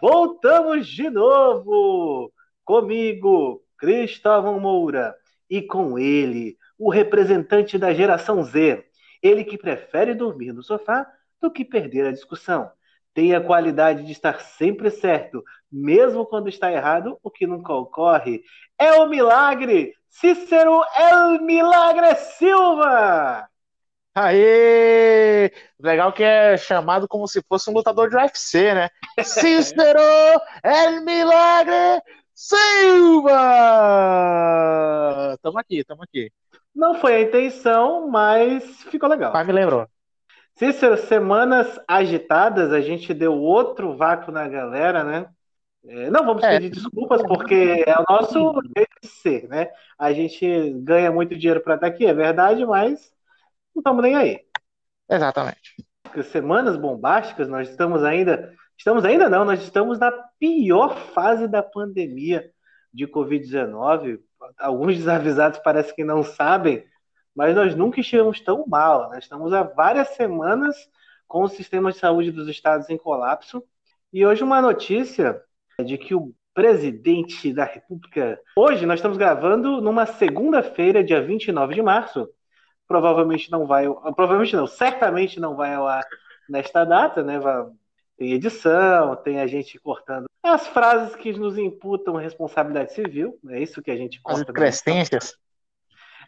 Voltamos de novo! Comigo, Cristóvão Moura, e com ele, o representante da geração Z, ele que prefere dormir no sofá do que perder a discussão. Tem a qualidade de estar sempre certo, mesmo quando está errado, o que nunca ocorre. É o milagre! Cícero El Milagre Silva! Aê! Legal que é chamado como se fosse um lutador de UFC, né? Cícero El Milagre Silva! Tamo aqui, tamo aqui. Não foi a intenção, mas ficou legal. Mas me lembrou. Cícero, semanas agitadas, a gente deu outro vácuo na galera, né? É, não vamos É. pedir desculpas, porque é o nosso jeito de ser, né? A gente ganha muito dinheiro para estar aqui, é verdade, mas não estamos nem aí. Exatamente. Semanas bombásticas, nós estamos ainda. Estamos ainda não, nós estamos na pior fase da pandemia de Covid-19. Alguns desavisados parece que não sabem, mas nós nunca estivemos tão mal. Nós estamos há várias semanas com o sistema de saúde dos estados em colapso. E hoje uma notícia de que o presidente da República. Hoje nós estamos gravando numa segunda-feira, dia 29 de março. Provavelmente não vai. Provavelmente não, certamente não vai ao ar nesta data, né? Tem edição, tem a gente cortando as frases que nos imputam responsabilidade civil. É isso que a gente As corta. crescências.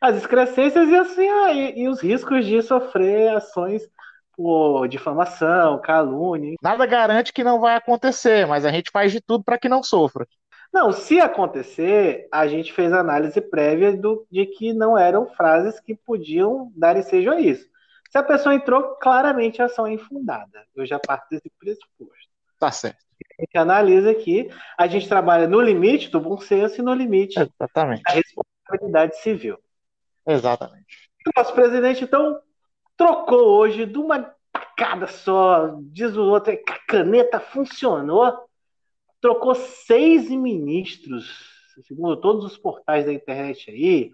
As excrescências e assim, ah, e, e os riscos de sofrer ações por difamação, calúnia. Nada garante que não vai acontecer, mas a gente faz de tudo para que não sofra. Não, se acontecer, a gente fez análise prévia do, de que não eram frases que podiam dar ensejo a isso. Se a pessoa entrou, claramente a ação é infundada. Eu já parto desse pressuposto. Tá certo. A gente analisa aqui, a gente trabalha no limite do bom senso e no limite Exatamente. da responsabilidade civil. Exatamente. O nosso presidente, então, trocou hoje de uma tacada só, diz o outro, que a caneta funcionou, trocou seis ministros, segundo todos os portais da internet aí,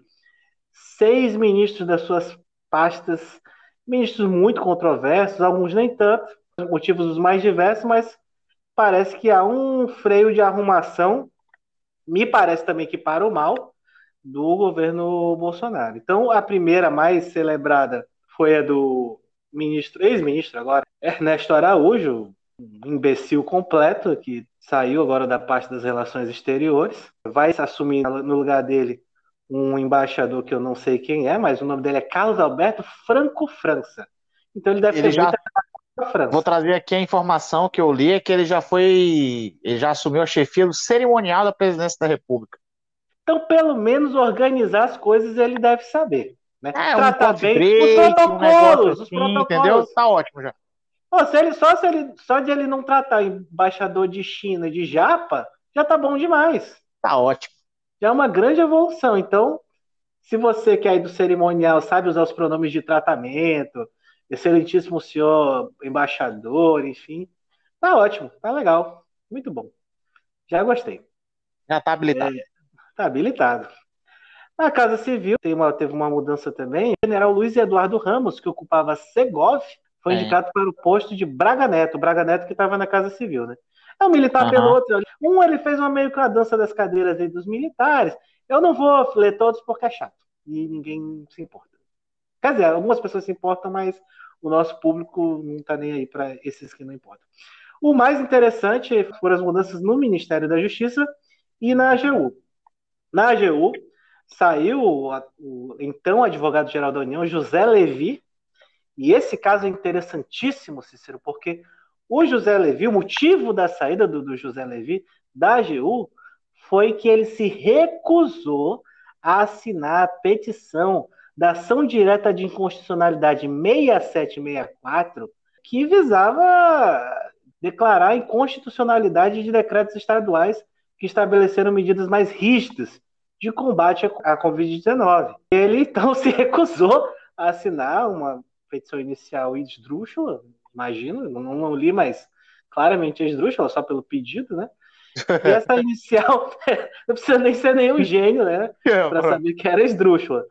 seis ministros das suas pastas, ministros muito controversos, alguns nem tanto, motivos os mais diversos, mas parece que há um freio de arrumação, me parece também que para o mal, do governo Bolsonaro. Então, a primeira mais celebrada foi a do ministro, ex-ministro agora, Ernesto Araújo, imbecil completo, que saiu agora da parte das relações exteriores. Vai assumir no lugar dele um embaixador que eu não sei quem é, mas o nome dele é Carlos Alberto Franco França. Então ele deve Ele ter já- França. Vou trazer aqui a informação que eu li é que ele já foi, ele já assumiu a chefia do cerimonial da presidência da República. Então, pelo menos organizar as coisas ele deve saber. Né? É, um Tratar coffee bem break, os um protocolos, negócio os assim, protocolos. entendeu? Tá ótimo já. Pô, se ele, só, se ele, só de ele não tratar embaixador de China de japa, já tá bom demais. Tá ótimo. Já é uma grande evolução. Então, se você que é do cerimonial sabe usar os pronomes de tratamento, excelentíssimo senhor embaixador, enfim, tá ótimo, tá legal. Muito bom. Já gostei. Já tá habilitado. Tá habilitado. Na Casa Civil uma- teve uma mudança também. O general Luiz Eduardo Ramos, que ocupava Segov, foi É. indicado para o posto de Braga Neto. Braga Neto que estava na Casa Civil, né? É um militar Aham. pelo outro. Um, ele fez uma meio que uma dança das cadeiras aí dos militares. Eu não vou ler todos porque é chato. E ninguém se importa. Quer dizer, algumas pessoas se importam, mas o nosso público não está nem aí para esses que não importam. O mais interessante foram as mudanças no Ministério da Justiça e na AGU. Na AGU, saiu a- o então advogado-geral da União, José Levi, e esse caso é interessantíssimo, Cícero, porque o José Levi, o motivo da saída do, do José Levi da AGU foi que ele se recusou a assinar a petição da ação direta de inconstitucionalidade 6764, que visava declarar inconstitucionalidade de decretos estaduais que estabeleceram medidas mais rígidas de combate à Covid-19. Ele então se recusou a assinar uma petição inicial esdrúxula, imagino, não, não li, mas claramente esdrúxula, só pelo pedido, né? E essa inicial, não precisa nem ser nenhum gênio, né? Para saber que era esdrúxula.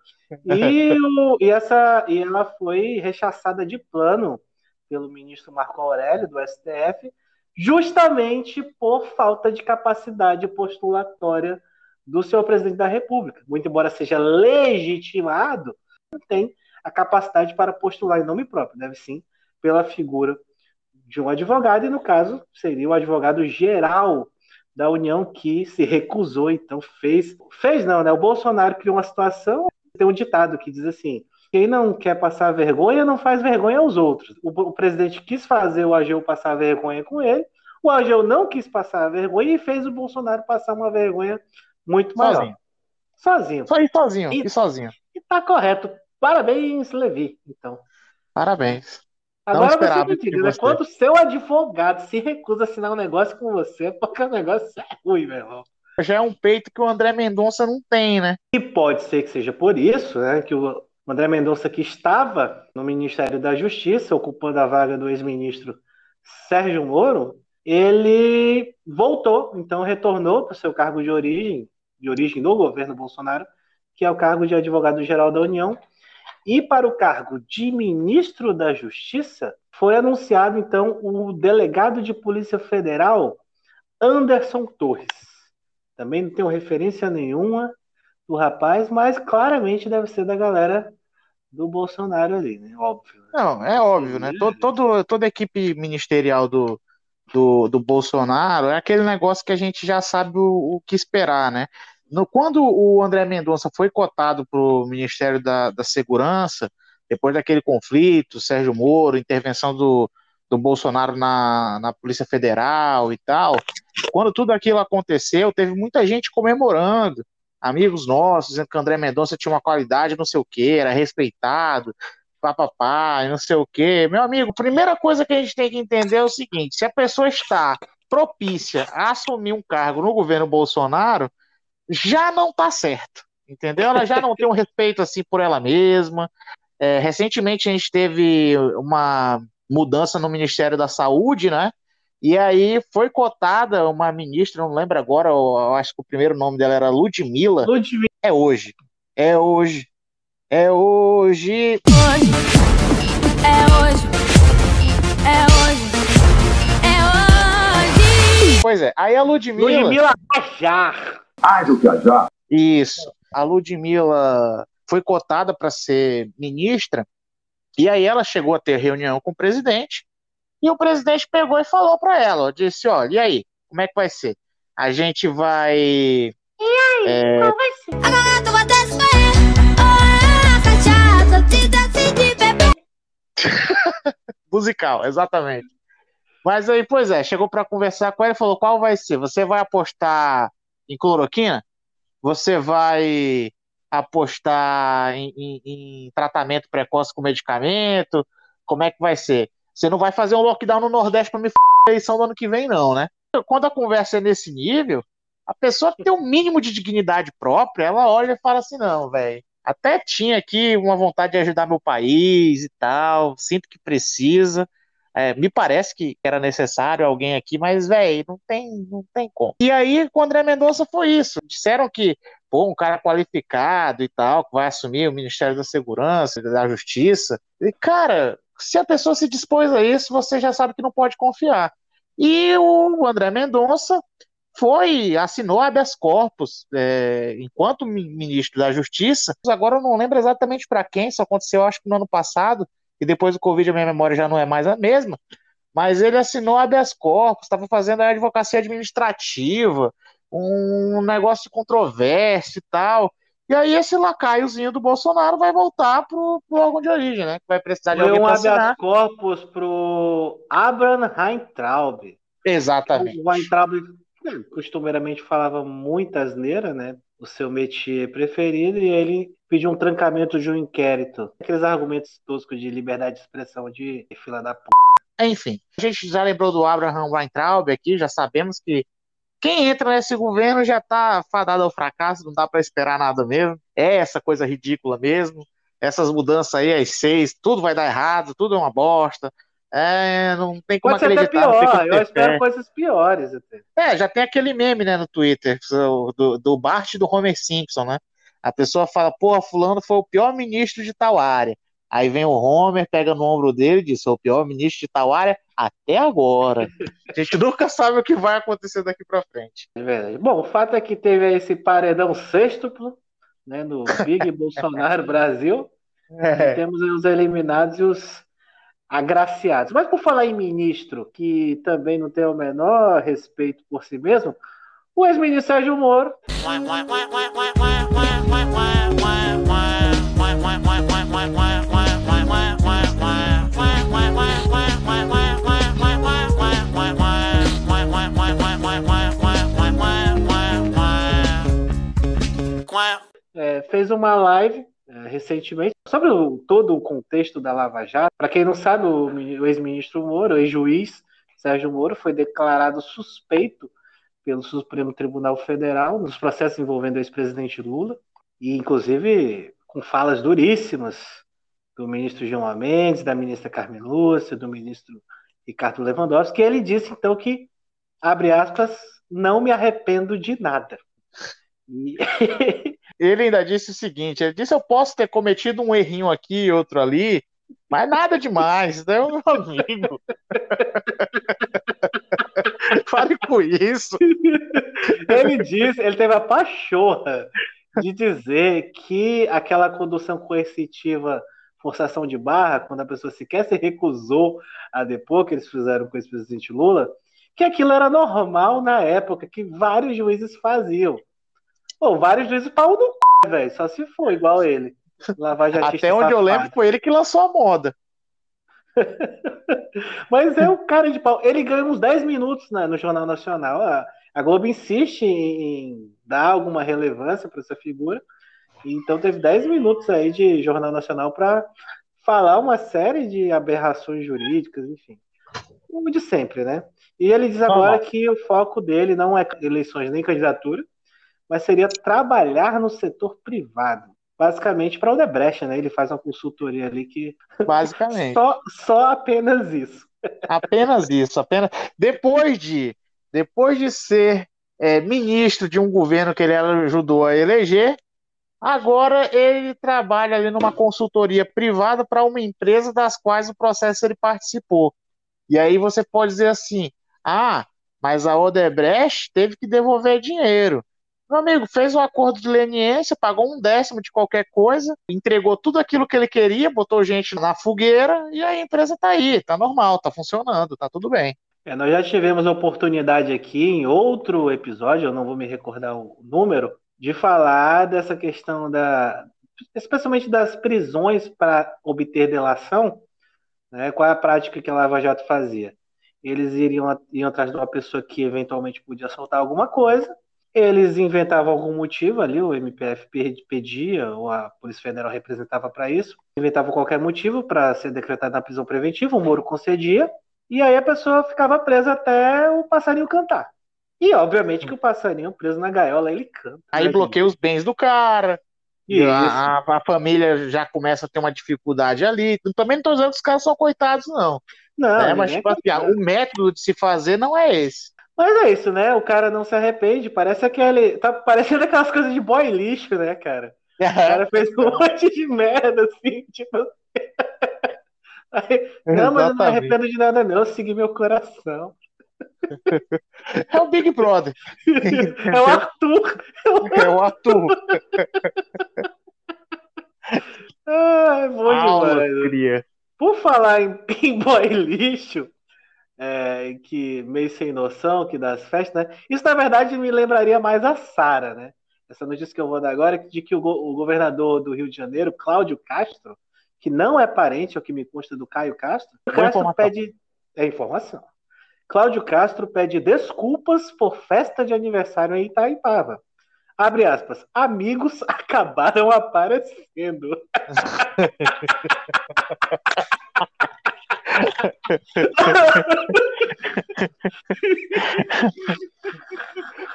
E, o, e, essa, e ela foi rechaçada de plano pelo ministro Marco Aurélio, do STF, justamente por falta de capacidade postulatória do seu presidente da República. Muito embora seja legitimado, não tem a capacidade para postular em nome próprio, deve sim pela figura de um advogado, e no caso seria o advogado geral da União que se recusou, então fez. Fez não, né? O Bolsonaro criou uma situação. Tem um ditado que diz assim: quem não quer passar vergonha não faz vergonha aos outros. O, o presidente quis fazer o AGU passar vergonha com ele, o AGU não quis passar vergonha e fez o Bolsonaro passar uma vergonha muito maior. Sozinho. Sozinho. Só ir sozinho. E, e sozinho. E tá correto. Parabéns, Levi. Então. Parabéns. Agora você me diga, né? Quando seu advogado se recusa a assinar um negócio com você, é porque o negócio é ruim, meu irmão. Já é um peito que o André Mendonça não tem, né? E pode ser que seja por isso, né? Que o André Mendonça, que estava no Ministério da Justiça, ocupando a vaga do ex-ministro Sérgio Moro, ele voltou, então retornou para o seu cargo de origem, de origem do governo Bolsonaro, que é o cargo de advogado-geral da União, e para o cargo de ministro da Justiça, foi anunciado então o delegado de Polícia Federal, Anderson Torres. Também não tenho referência nenhuma do rapaz, mas claramente deve ser da galera do Bolsonaro ali, né? Óbvio. Né? Não, é óbvio, né? Todo, todo, toda a equipe ministerial do, do, do Bolsonaro é aquele negócio que a gente já sabe o, o que esperar, né? No, quando o André Mendonça foi cotado para o Ministério da, da Segurança, depois daquele conflito, Sérgio Moro, intervenção do, do Bolsonaro na, na Polícia Federal e tal, quando tudo aquilo aconteceu, teve muita gente comemorando, amigos nossos, dizendo que André Mendonça tinha uma qualidade, não sei o que, era respeitado, papapá, não sei o que. Meu amigo, primeira coisa que a gente tem que entender é o seguinte: se a pessoa está propícia a assumir um cargo no governo Bolsonaro, já não está certo, entendeu? Ela já não tem um respeito assim por ela mesma. É, recentemente a gente teve uma mudança no Ministério da Saúde, né? E aí foi cotada uma ministra, não lembro agora, eu acho que o primeiro nome dela era Ludmilla. Ludmilla. É hoje. É hoje. É hoje. Hoje. É hoje. É hoje. É hoje. Pois é. Aí a Ludmilla. Ludmilla Ajar. Ágil viajar. Isso. A Ludmilla foi cotada para ser ministra, e aí ela chegou a ter reunião com o presidente, e o presidente pegou e falou para ela, disse, olha, e aí, como é que vai ser? A gente vai... E aí, é... qual vai ser? Musical, exatamente. Mas aí, pois é, chegou para conversar com ela e falou: qual vai ser? Você vai apostar em cloroquina, você vai apostar em, em, em, tratamento precoce com medicamento? Como é que vai ser? Você não vai fazer um lockdown no Nordeste para me f eleição do ano que vem, não, né? Quando a conversa é nesse nível, a pessoa tem um mínimo de dignidade própria, ela olha e fala assim: não, velho. Até tinha aqui uma vontade de ajudar meu país e tal, sinto que precisa, é, me parece que era necessário alguém aqui, mas, velho, não tem, não tem como. E aí, com o André Mendonça foi isso. Disseram que, pô, um cara qualificado e tal, que vai assumir o Ministério da Segurança, da Justiça. E, cara, se a pessoa se dispôs a isso, você já sabe que não pode confiar. E o André Mendonça foi, assinou habeas corpus é, enquanto ministro da Justiça. Agora eu não lembro exatamente para quem, isso aconteceu acho que no ano passado, e depois do Covid a minha memória já não é mais a mesma, mas ele assinou habeas corpus, estava fazendo a advocacia administrativa, um negócio controverso e tal. E aí esse lacaiozinho do Bolsonaro vai voltar pro, pro órgão de origem, né? Que vai precisar de Foi alguém um habeas corpus pro Abraham Weintraub. Exatamente. O Weintraub né, costumeiramente falava muita asneira, né? O seu métier preferido, e ele pediu um trancamento de um inquérito. Aqueles argumentos toscos de liberdade de expressão de fila da p. Enfim, a gente já lembrou do Abraham Weintraub aqui, já sabemos que quem entra nesse governo já está fadado ao fracasso, não dá para esperar nada mesmo. É essa coisa ridícula mesmo. Essas mudanças aí, as seis, tudo vai dar errado, tudo é uma bosta. É, não tem como Pode acreditar. Ser até pior, eu espero coisas piores até. É, já tem aquele meme, né, no Twitter, do, do Bart e do Homer Simpson, né? A pessoa fala, porra, fulano foi o pior ministro de tal área. Aí vem o Homer, pega no ombro dele e diz: sou o pior ministro de tal área até agora. A gente nunca sabe o que vai acontecer daqui para frente. É verdade. Bom, o fato é que teve esse paredão sextuplo, né, no Big Bolsonaro Brasil. É. Temos os eliminados e os agraciados. Mas por falar em ministro, que também não tem o menor respeito por si mesmo, o ex-ministro Sérgio Moro. É, fez uma live é, recentemente sobre o, todo o contexto da Lava Jato. Para quem não sabe, o, o ex-ministro Moro, o ex-juiz Sérgio Moro, foi declarado suspeito pelo Supremo Tribunal Federal nos processos envolvendo o ex-presidente Lula, e inclusive com falas duríssimas do ministro Gilmar Mendes, da ministra Carmen Lúcia, do ministro Ricardo Lewandowski, que ele disse então que, abre aspas, não me arrependo de nada. E... ele ainda disse o seguinte: ele disse, eu posso ter cometido um errinho aqui e outro ali, mas nada demais, né, meu amigo? Pare com isso. Ele disse, ele teve a pachorra de dizer que aquela condução coercitiva forçação de barra, quando a pessoa sequer se recusou a depor, que eles fizeram com o ex-presidente Lula, que aquilo era normal na época, que vários juízes faziam. Pô, vários juízes pau no c, velho, só se for igual ele. Até onde safado. eu lembro foi ele que lançou a moda. Mas é o cara de pau. Ele ganha uns 10 minutos né, no Jornal Nacional. A, Globo insiste em dar alguma relevância para essa figura. Então teve 10 minutos aí de Jornal Nacional para falar uma série de aberrações jurídicas, enfim. Como de sempre, né? E ele diz agora que o foco dele não é eleições nem candidatura, mas seria trabalhar no setor privado. Basicamente para o Debrecht, né? Ele faz uma consultoria ali que. Basicamente. só, só apenas isso. Apenas isso, apenas. Depois de, depois de ser é, ministro de um governo que ele ajudou a eleger, Agora ele trabalha ali numa consultoria privada para uma empresa das quais o processo ele participou. E aí você pode dizer assim: ah, mas a Odebrecht teve que devolver dinheiro. Meu amigo, fez um acordo de leniência, pagou um décimo de qualquer coisa, entregou tudo aquilo que ele queria, botou gente na fogueira e a empresa está aí, está normal, está funcionando, está tudo bem. É, nós já tivemos a oportunidade aqui em outro episódio, eu não vou me recordar o número, de falar dessa questão da, especialmente das prisões para obter delação, né? Qual é a prática que a Lava Jato fazia? Eles iriam, iriam atrás de uma pessoa que eventualmente podia soltar alguma coisa, eles inventavam algum motivo ali, o MPF pedia, ou a Polícia Federal representava para isso, inventavam qualquer motivo para ser decretado na prisão preventiva, o Moro concedia, e aí a pessoa ficava presa até o passarinho cantar. E obviamente que o passarinho preso na gaiola ele canta. Aí né, bloqueia gente? os bens do cara. E a, a, família já começa a ter uma dificuldade ali. Também não estou dizendo que os caras são coitados, não. Não, é, mas tipo, assim, o método de se fazer não é esse. Mas é isso, né? O cara não se arrepende. Parece aquele. Tá parecendo aquelas coisas de boy lixo, né, cara? O cara fez um monte de merda, assim, tipo. Não, mas eu não me arrependo de nada, não. Eu segui meu coração. É o Big Brother. É o Arthur. É o Arthur. Ah, bom demais. Por falar em, em boy lixo, é, que meio sem noção que das festas, né? Isso na verdade me lembraria mais a Sara, né? Essa notícia que eu vou dar agora é de que o, o, governador do Rio de Janeiro, Cláudio Castro, que não é parente, ao que me consta do Caio Castro, Castro pede é informação. Cláudio Castro pede desculpas por festa de aniversário em Itaipava. Abre aspas, amigos acabaram aparecendo.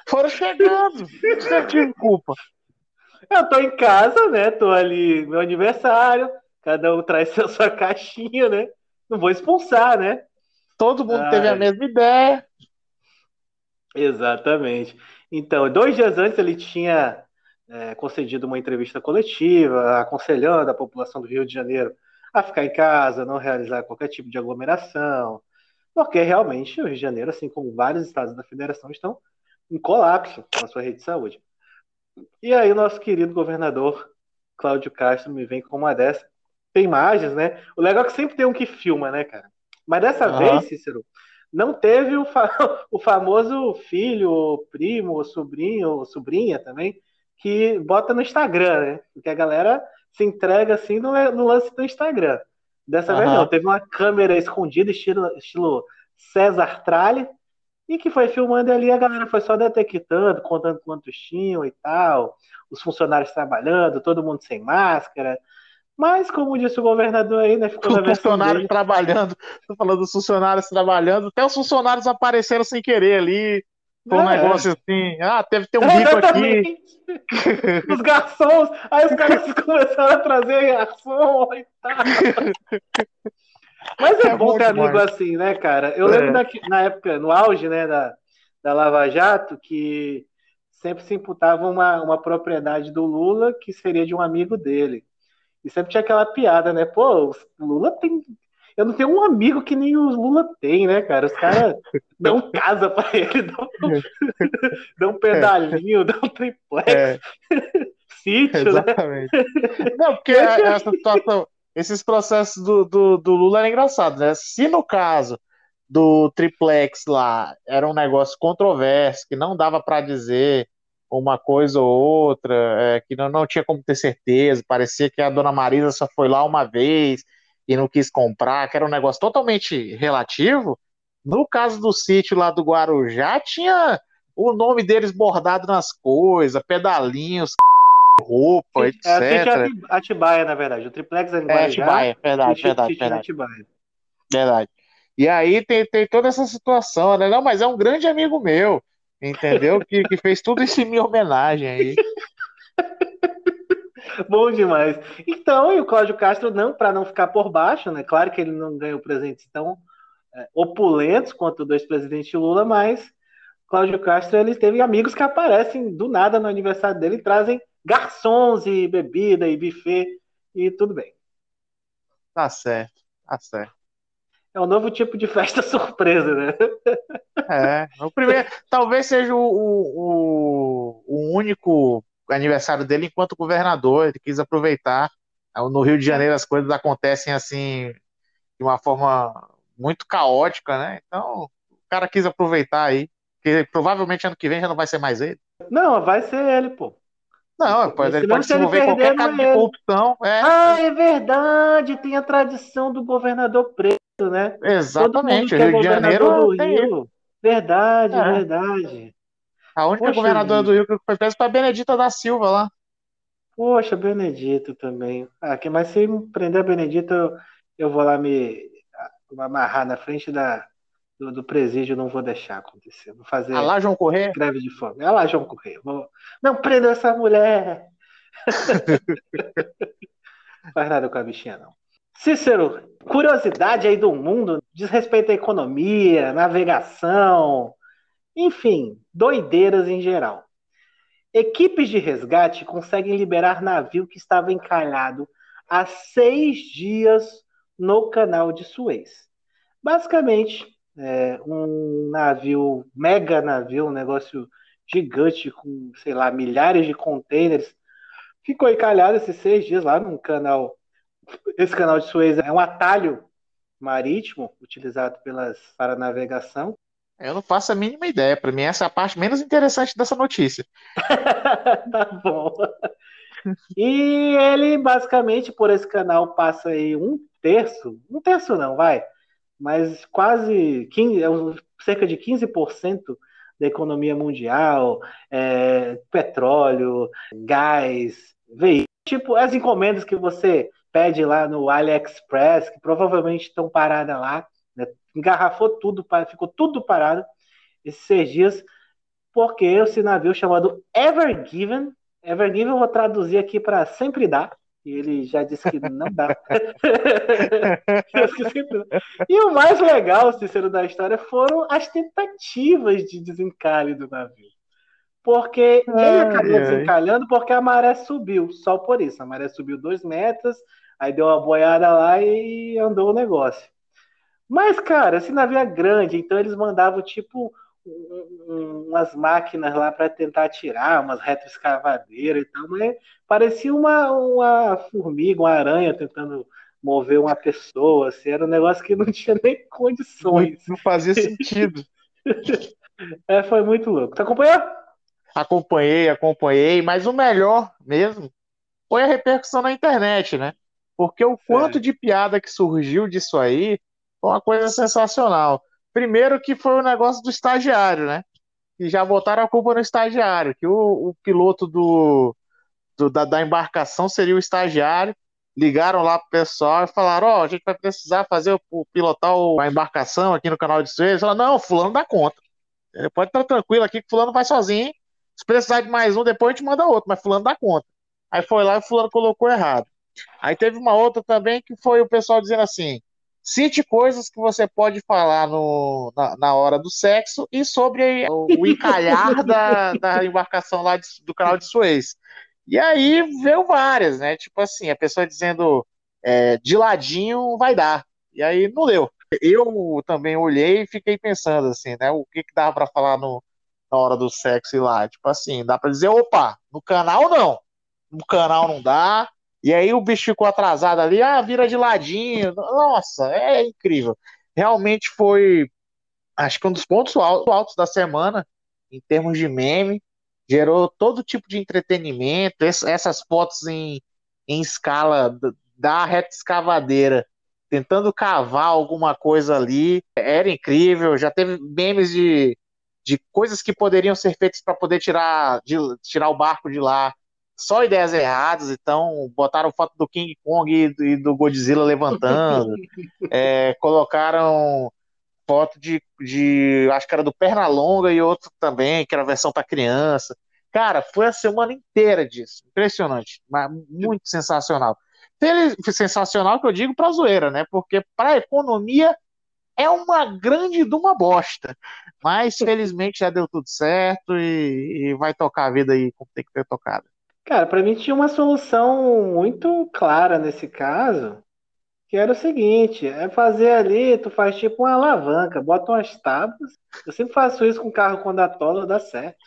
Foram chegando. Você tive culpa. Eu tô em casa, né? Tô ali, meu aniversário. Cada um traz a sua caixinha, né? Não vou expulsar, né? Todo mundo Ai. teve a mesma ideia. Exatamente. Então, dois dias antes ele tinha é, concedido uma entrevista coletiva, aconselhando a população do Rio de Janeiro a ficar em casa, não realizar qualquer tipo de aglomeração, porque realmente o Rio de Janeiro, assim como vários estados da federação, estão em colapso com a sua rede de saúde. E aí o nosso querido governador Cláudio Castro me vem com uma dessa. Tem imagens, né? O legal é que sempre tem um que filma, né, cara? Mas dessa uhum. vez, Cícero, não teve o, fa o famoso filho, primo, sobrinho, sobrinha também, que bota no Instagram, né? Porque a galera se entrega assim no, no lance do Instagram. Dessa uhum. vez não, teve uma câmera escondida, estilo, estilo César Tralli, e que foi filmando ali, a galera foi só detectando, contando quantos tinham e tal, os funcionários trabalhando, todo mundo sem máscara. Mas, como disse o governador aí, né? Ficou os funcionários dele. trabalhando, tô falando dos funcionários trabalhando, até os funcionários apareceram sem querer ali. Foi um é. negócio assim, ah, deve ter um bico aqui. Os garçons, aí os caras começaram a trazer garçom e tal. Mas é, é bom ter demais. amigo assim, né, cara? Eu é. lembro daqui, na época, no auge né, da, da Lava Jato, que sempre se imputava uma, uma propriedade do Lula que seria de um amigo dele. E sempre tinha aquela piada, né? Pô, o Lula tem. Eu não tenho um amigo que nem o Lula tem, né, cara? Os caras dão casa pra ele, dão, dão pedalinho, dão triplex. É. Sítio, né? Exatamente. né? Não, porque essa situação esses processos do, do, do Lula eram engraçados, né? Se no caso do triplex lá era um negócio controverso, que não dava para dizer uma coisa ou outra, é, que não, não tinha como ter certeza, parecia que a dona Marisa só foi lá uma vez e não quis comprar, que era um negócio totalmente relativo. No caso do sítio lá do Guarujá, tinha o nome deles bordado nas coisas, pedalinhos, roupa, etc. É, Atibaia, na verdade. O triplex é em É, Atibaia, verdade, verdade, verdade. Atibaia. Verdade. E aí tem, tem toda essa situação, né? Não, mas é um grande amigo meu, entendeu? que, que fez tudo isso em minha homenagem aí. Bom demais. Então, e o Cláudio Castro, não, para não ficar por baixo, né? Claro que ele não ganhou presentes tão é, opulentos quanto o do ex-presidente Lula, mas Cláudio Castro ele teve amigos que aparecem do nada no aniversário dele e trazem garçons e bebida e buffet e tudo bem. Tá certo, tá certo. É um novo tipo de festa surpresa, né? É, o primeiro, talvez seja o, o, o único aniversário dele enquanto governador, ele quis aproveitar. No Rio de Janeiro as coisas acontecem assim de uma forma muito caótica, né? Então, o cara quis aproveitar aí, que provavelmente ano que vem já não vai ser mais ele. Não, vai ser ele, pô. Não, pode, ele pode se envolver em qualquer caso de corrupção. É. Ah, é verdade, tem a tradição do governador preto, né? Exatamente, o Rio de Janeiro do Rio. Verdade, é. verdade. A única Poxa, governadora gente. do Rio que foi presa foi a Benedita da Silva lá. Poxa, Benedito também. Ah, mas se prender a Benedita, eu, eu vou lá me amarrar na frente da, do, do presídio não vou deixar acontecer. Vou fazer. Ah lá, João Correia? Greve de fome. Ah lá, João Correia. Vou... Não prenda essa mulher! Faz nada com a bichinha, não. Cícero, curiosidade aí do mundo, diz respeito à economia, navegação, enfim, doideiras em geral. Equipes de resgate conseguem liberar navio que estava encalhado há seis dias no canal de Suez. Basicamente, é, um navio, mega navio, um negócio gigante com, sei lá, milhares de containers, ficou encalhado esses seis dias lá num canal. Esse canal de Suez é um atalho marítimo utilizado pelas para navegação. Eu não faço a mínima ideia. Para mim, essa é a parte menos interessante dessa notícia. tá bom. E ele, basicamente, por esse canal, passa aí um terço, um terço não, vai, mas quase 15, é cerca de 15% da economia mundial, é, petróleo, gás, veículos, tipo as encomendas que você pede lá no AliExpress, que provavelmente estão paradas lá, né? engarrafou tudo, ficou tudo parado esses seis dias, porque esse navio chamado Ever Given, Ever Given eu vou traduzir aqui para sempre dar, e ele já disse que não dá. e o mais legal, Cícero, da história foram as tentativas de desencalhe do navio. porque ele acabou desencalhando porque a maré subiu, só por isso. A maré subiu dois metros, aí deu uma boiada lá e andou o negócio. Mas, cara, esse navio é grande, então eles mandavam tipo umas máquinas lá para tentar tirar, umas retroescavadeiras e tal, mas parecia uma, uma formiga, uma aranha tentando mover uma pessoa, assim, era um negócio que não tinha nem condições. Não, fazia sentido. é, foi muito louco. Você acompanhou? Acompanhei, acompanhei, mas o melhor mesmo foi a repercussão na internet, né? Porque o quanto de piada que surgiu disso aí foi uma coisa sensacional. Primeiro que foi o negócio do estagiário, né? E já botaram a culpa no estagiário, que o, o piloto do, do da, da, embarcação seria o estagiário. Ligaram lá pro pessoal e falaram: Ó, oh, a gente vai precisar fazer o, pilotar a embarcação aqui no canal de Suez. Falaram: Não, Fulano dá conta. Ele pode estar tranquilo aqui que Fulano vai sozinho. Se precisar de mais um, depois a gente manda outro, mas Fulano dá conta. Aí foi lá e Fulano colocou errado. Aí teve uma outra também que foi o pessoal dizendo assim: Cite coisas que você pode falar no, na, na hora do sexo e sobre o, o encalhar da, da embarcação lá de, do canal de Suez. E aí veio várias, né? Tipo assim, a pessoa dizendo é, de ladinho vai dar. E aí não deu. Eu também olhei e fiquei pensando assim, né? O que, que dava para falar no, na hora do sexo e lá? Tipo assim, dá para dizer, opa, no canal não. No canal não dá, e aí o bicho ficou atrasado ali, ah, vira de ladinho. Nossa, é incrível. Realmente foi, acho que um dos pontos altos da semana, em termos de meme. Gerou todo tipo de entretenimento. Essas fotos em, em escala da reta escavadeira, tentando cavar alguma coisa ali. Era incrível. Já teve memes de, de coisas que poderiam ser feitas para poder tirar, de, tirar o barco de lá só ideias erradas, então botaram foto do King Kong e do Godzilla levantando, é, colocaram foto de, de, acho que era do Pernalonga e outro também, que era a versão para criança. Cara, foi a semana inteira disso, impressionante, mas muito sensacional. Sensacional que eu digo para zoeira, né? Porque para a economia é uma grande de uma bosta. Mas felizmente já deu tudo certo e, e vai tocar a vida aí como tem que ter tocado. Cara, para mim tinha uma solução muito clara nesse caso, que era o seguinte, é fazer ali, tu faz tipo uma alavanca, bota umas tábuas. Eu sempre faço isso com carro quando atola, dá certo.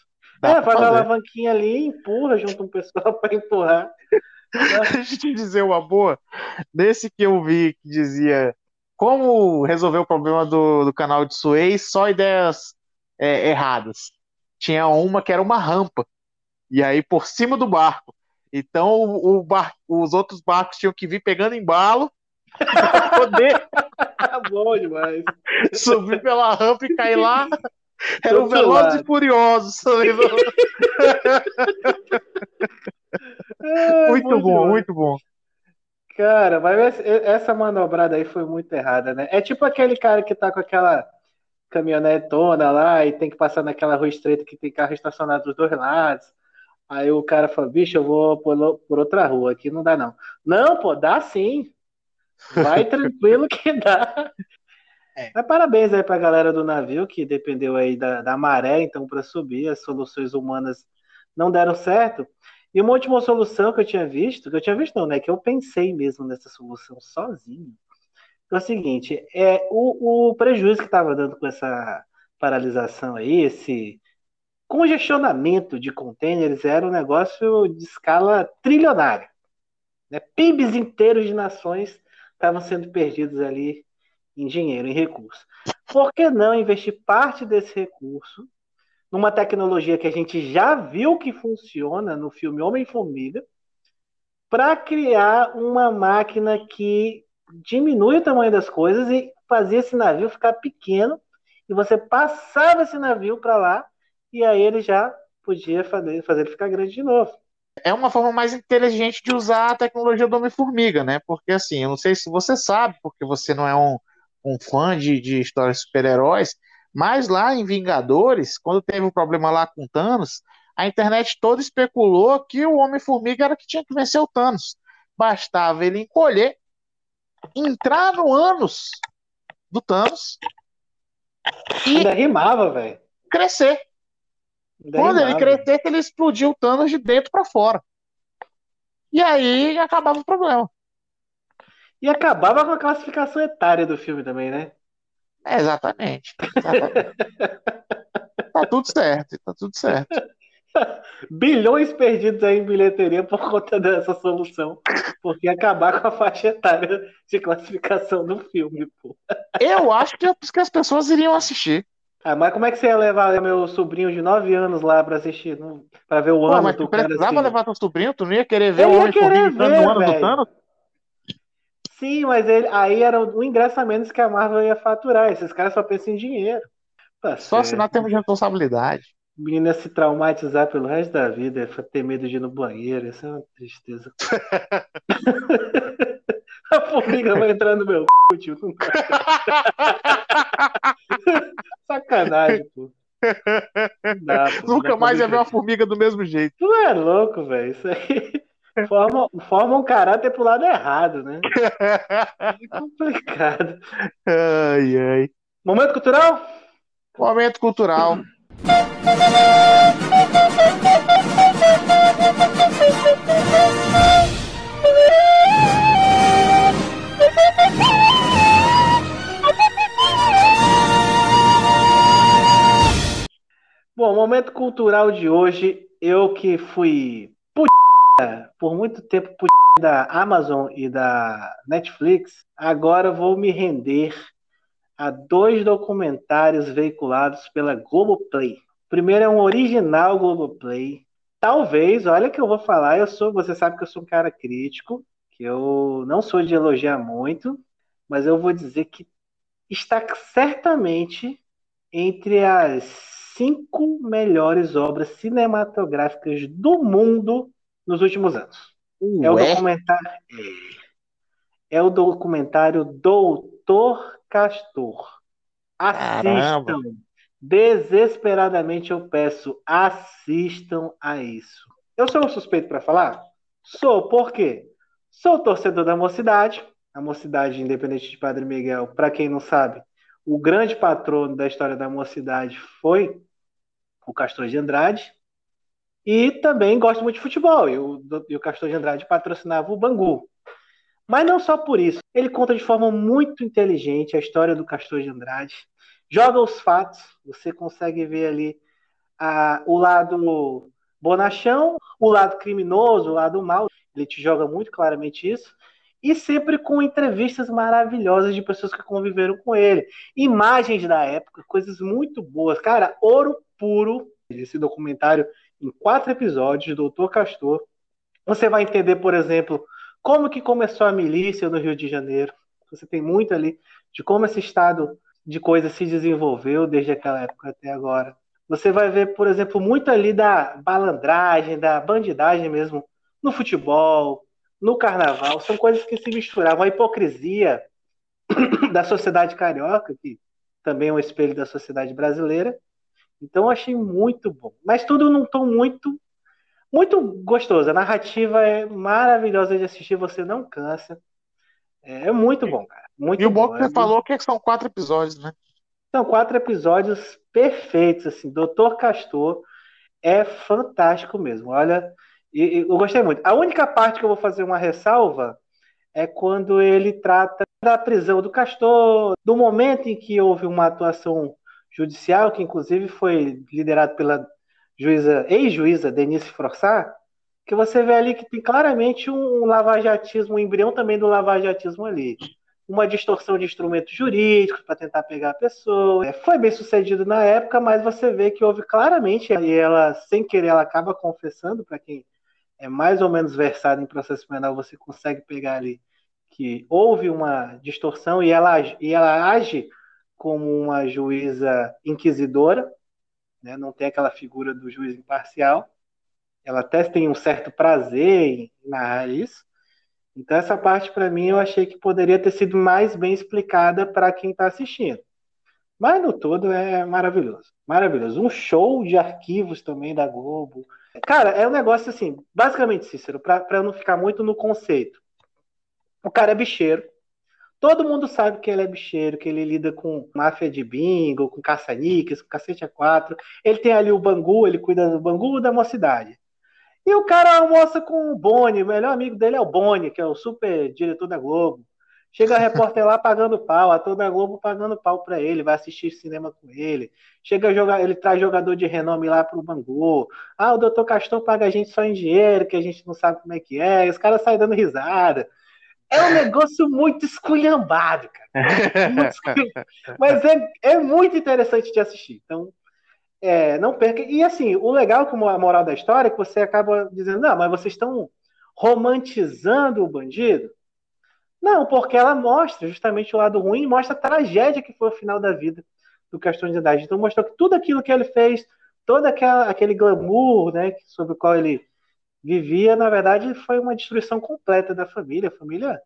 Dá é, faz uma alavanquinha ali, empurra junto um pessoal para empurrar. Deixa eu te dizer uma boa. Nesse que eu vi que dizia como resolver o problema do, do canal de Suez, só ideias é, erradas. Tinha uma que era uma rampa e aí por cima do barco. Então o, o bar, os outros barcos tinham que vir pegando embalo para poder Bom demais. subir pela rampa e cair lá. Era um Velozes e Furiosos. é, muito bom, demais. muito bom. Cara, mas essa manobrada aí foi muito errada, né? É tipo aquele cara que tá com aquela caminhonetona lá e tem que passar naquela rua estreita que tem carro estacionado dos dois lados. Aí o cara falou, bicho, eu vou por, por outra rua, aqui não dá não. Não, pô, dá sim. Vai tranquilo que dá. É. Mas parabéns aí pra galera do navio, que dependeu aí da, da maré, então, para subir, as soluções humanas não deram certo. E uma última solução que eu tinha visto, que eu tinha visto não, né? Que eu pensei mesmo nessa solução sozinho. É o seguinte, é o, o prejuízo que estava dando com essa paralisação aí, esse congestionamento de contêineres era um negócio de escala trilionária. Né? PIBs inteiros de nações estavam sendo perdidos ali em dinheiro, em recursos. Por que não investir parte desse recurso numa tecnologia que a gente já viu que funciona no filme Homem-Formiga, para criar uma máquina que diminui o tamanho das coisas e fazia esse navio ficar pequeno e você passava esse navio para lá e aí ele já podia fazer, fazer ele ficar grande de novo. É uma forma mais inteligente de usar a tecnologia do Homem-Formiga, né? Porque assim, eu não sei se você sabe, porque você não é um, um fã de, de histórias de super-heróis, mas lá em Vingadores, quando teve o um problema lá com Thanos, a internet toda especulou que o Homem-Formiga era que tinha que vencer o Thanos. Bastava ele encolher, entrar no ânus do Thanos e. Ainda rimava, velho. Crescer. Quando ele nada. crescesse, ele explodiu o Thanos de dentro pra fora. E aí acabava o problema. E acabava com a classificação etária do filme também, né? É, exatamente. exatamente. tá tudo certo, tá tudo certo. Bilhões perdidos aí em bilheteria por conta dessa solução. Porque ia acabar com a faixa etária de classificação do filme, pô. Eu acho que, que as pessoas iriam assistir. Ah, mas como é que você ia levar meu sobrinho de 9 anos lá pra assistir? Não- Pra ver o Pô, ano mas do cara precisava assim? levar teu sobrinho, tu não ia querer ver Eu o Homem-Formiga entrando no ano do velho. Thanos? Sim, mas ele, aí era o ingresso a menos que a Marvel ia faturar. Esses caras só pensam em dinheiro. Tá Só certo. assinar termo de responsabilidade. Ia se traumatizar pelo resto da vida, ia ter medo de ir no banheiro, isso é uma tristeza. a formiga vai entrar no meu c, tio. Nunca. Sacanagem, pô. Dá, pô. Nunca mais ia ver uma formiga do mesmo jeito. Tu é louco, velho. Isso aí forma, forma um caráter pro lado errado, né? É complicado. ai, ai. Momento cultural? Momento cultural. Bom, momento cultural de hoje, eu que fui por muito tempo da Amazon e da Netflix, agora vou me render a dois documentários veiculados pela Globoplay. Primeiro é um original Globoplay. Talvez, olha que eu vou falar, eu sou, você sabe que eu sou um cara crítico, que eu não sou de elogiar muito, mas eu vou dizer que está certamente entre as cinco melhores obras cinematográficas do mundo nos últimos anos. É o Ué? documentário. É, é o documentário Doutor Castor. Assistam. Caramba. Desesperadamente eu peço, assistam a isso. Eu sou um suspeito para falar? Sou, por quê? Sou torcedor da mocidade. A mocidade independente de Padre Miguel, para quem não sabe, o grande patrono da história da mocidade foi o Castor de Andrade. E também gosto muito de futebol. E o, e o Castor de Andrade patrocinava o Bangu. Mas não só por isso. Ele conta de forma muito inteligente a história do Castor de Andrade. Joga os fatos. Você consegue ver ali a, o lado bonachão, o lado criminoso, o lado mal. Ele te joga muito claramente isso. E sempre com entrevistas maravilhosas de pessoas que conviveram com ele. Imagens da época, coisas muito boas. Cara, ouro puro. Esse documentário em quatro episódios, Doutor Castor. Você vai entender, por exemplo, como que começou a milícia no Rio de Janeiro. Você tem muito ali de como esse estado de coisa se desenvolveu desde aquela época até agora. Você vai ver, por exemplo, muito ali da balandragem, da bandidagem mesmo no futebol, no carnaval. São coisas que se misturavam. A hipocrisia da sociedade carioca, que também é um espelho da sociedade brasileira. Então achei muito bom. Mas tudo num tom muito, muito gostoso. A narrativa é maravilhosa de assistir, você não cansa. É, é muito bom, cara. Muito E o bom que você É falou que são quatro episódios, né? São quatro episódios perfeitos, assim. Doutor Castor é fantástico mesmo. Olha, e- e eu gostei muito. A única parte que eu vou fazer uma ressalva é quando ele trata da prisão do Castor, do momento em que houve uma atuação judicial, que inclusive foi liderado pela juíza, ex-juíza Denise Frossard, que você vê ali que tem claramente um, um lavajatismo, um embrião também do lavajatismo ali uma distorção de instrumentos jurídicos para tentar pegar a pessoa. É, foi bem sucedido na época, mas você vê que houve claramente, e ela, sem querer, ela acaba confessando, para quem é mais ou menos versado em processo penal, você consegue pegar ali que houve uma distorção e ela, e ela age como uma juíza inquisidora, né? não tem aquela figura do juiz imparcial. Ela até tem um certo prazer em narrar isso. Então, essa parte, para mim, eu achei que poderia ter sido mais bem explicada para quem está assistindo. Mas, no todo, é maravilhoso. Maravilhoso. Um show de arquivos também da Globo. Cara, é um negócio assim, basicamente, Cícero, para não ficar muito no conceito. O cara é bicheiro, Todo mundo sabe que ele é bicheiro, que ele lida com máfia de bingo, com caça-níqueis, com cacete a quatro. Ele tem ali o Bangu, ele cuida do Bangu da mocidade. E o cara almoça com o Boni, o melhor amigo dele é o Boni, que é o super diretor da Globo. Chega a repórter lá pagando pau, a toda a Globo pagando pau para ele, vai assistir cinema com ele. Chega a jogar, ele traz jogador de renome lá pro Bangu. Ah, o doutor Castor paga a gente só em dinheiro, que a gente não sabe como é que é. Os caras saem dando risada. É um negócio muito esculhambado, cara. Muito esculhambado. Mas é, é muito interessante de assistir. Então, é, não perca. E assim, o legal como a moral da história é que você acaba dizendo, não, mas vocês estão romantizando o bandido? Não, porque ela mostra justamente o lado ruim, mostra a tragédia que foi o final da vida do Castor de Idade. Então mostrou que tudo aquilo que ele fez, todo aquela, aquele glamour né, sobre o qual ele vivia, na verdade, foi uma destruição completa da família. A família,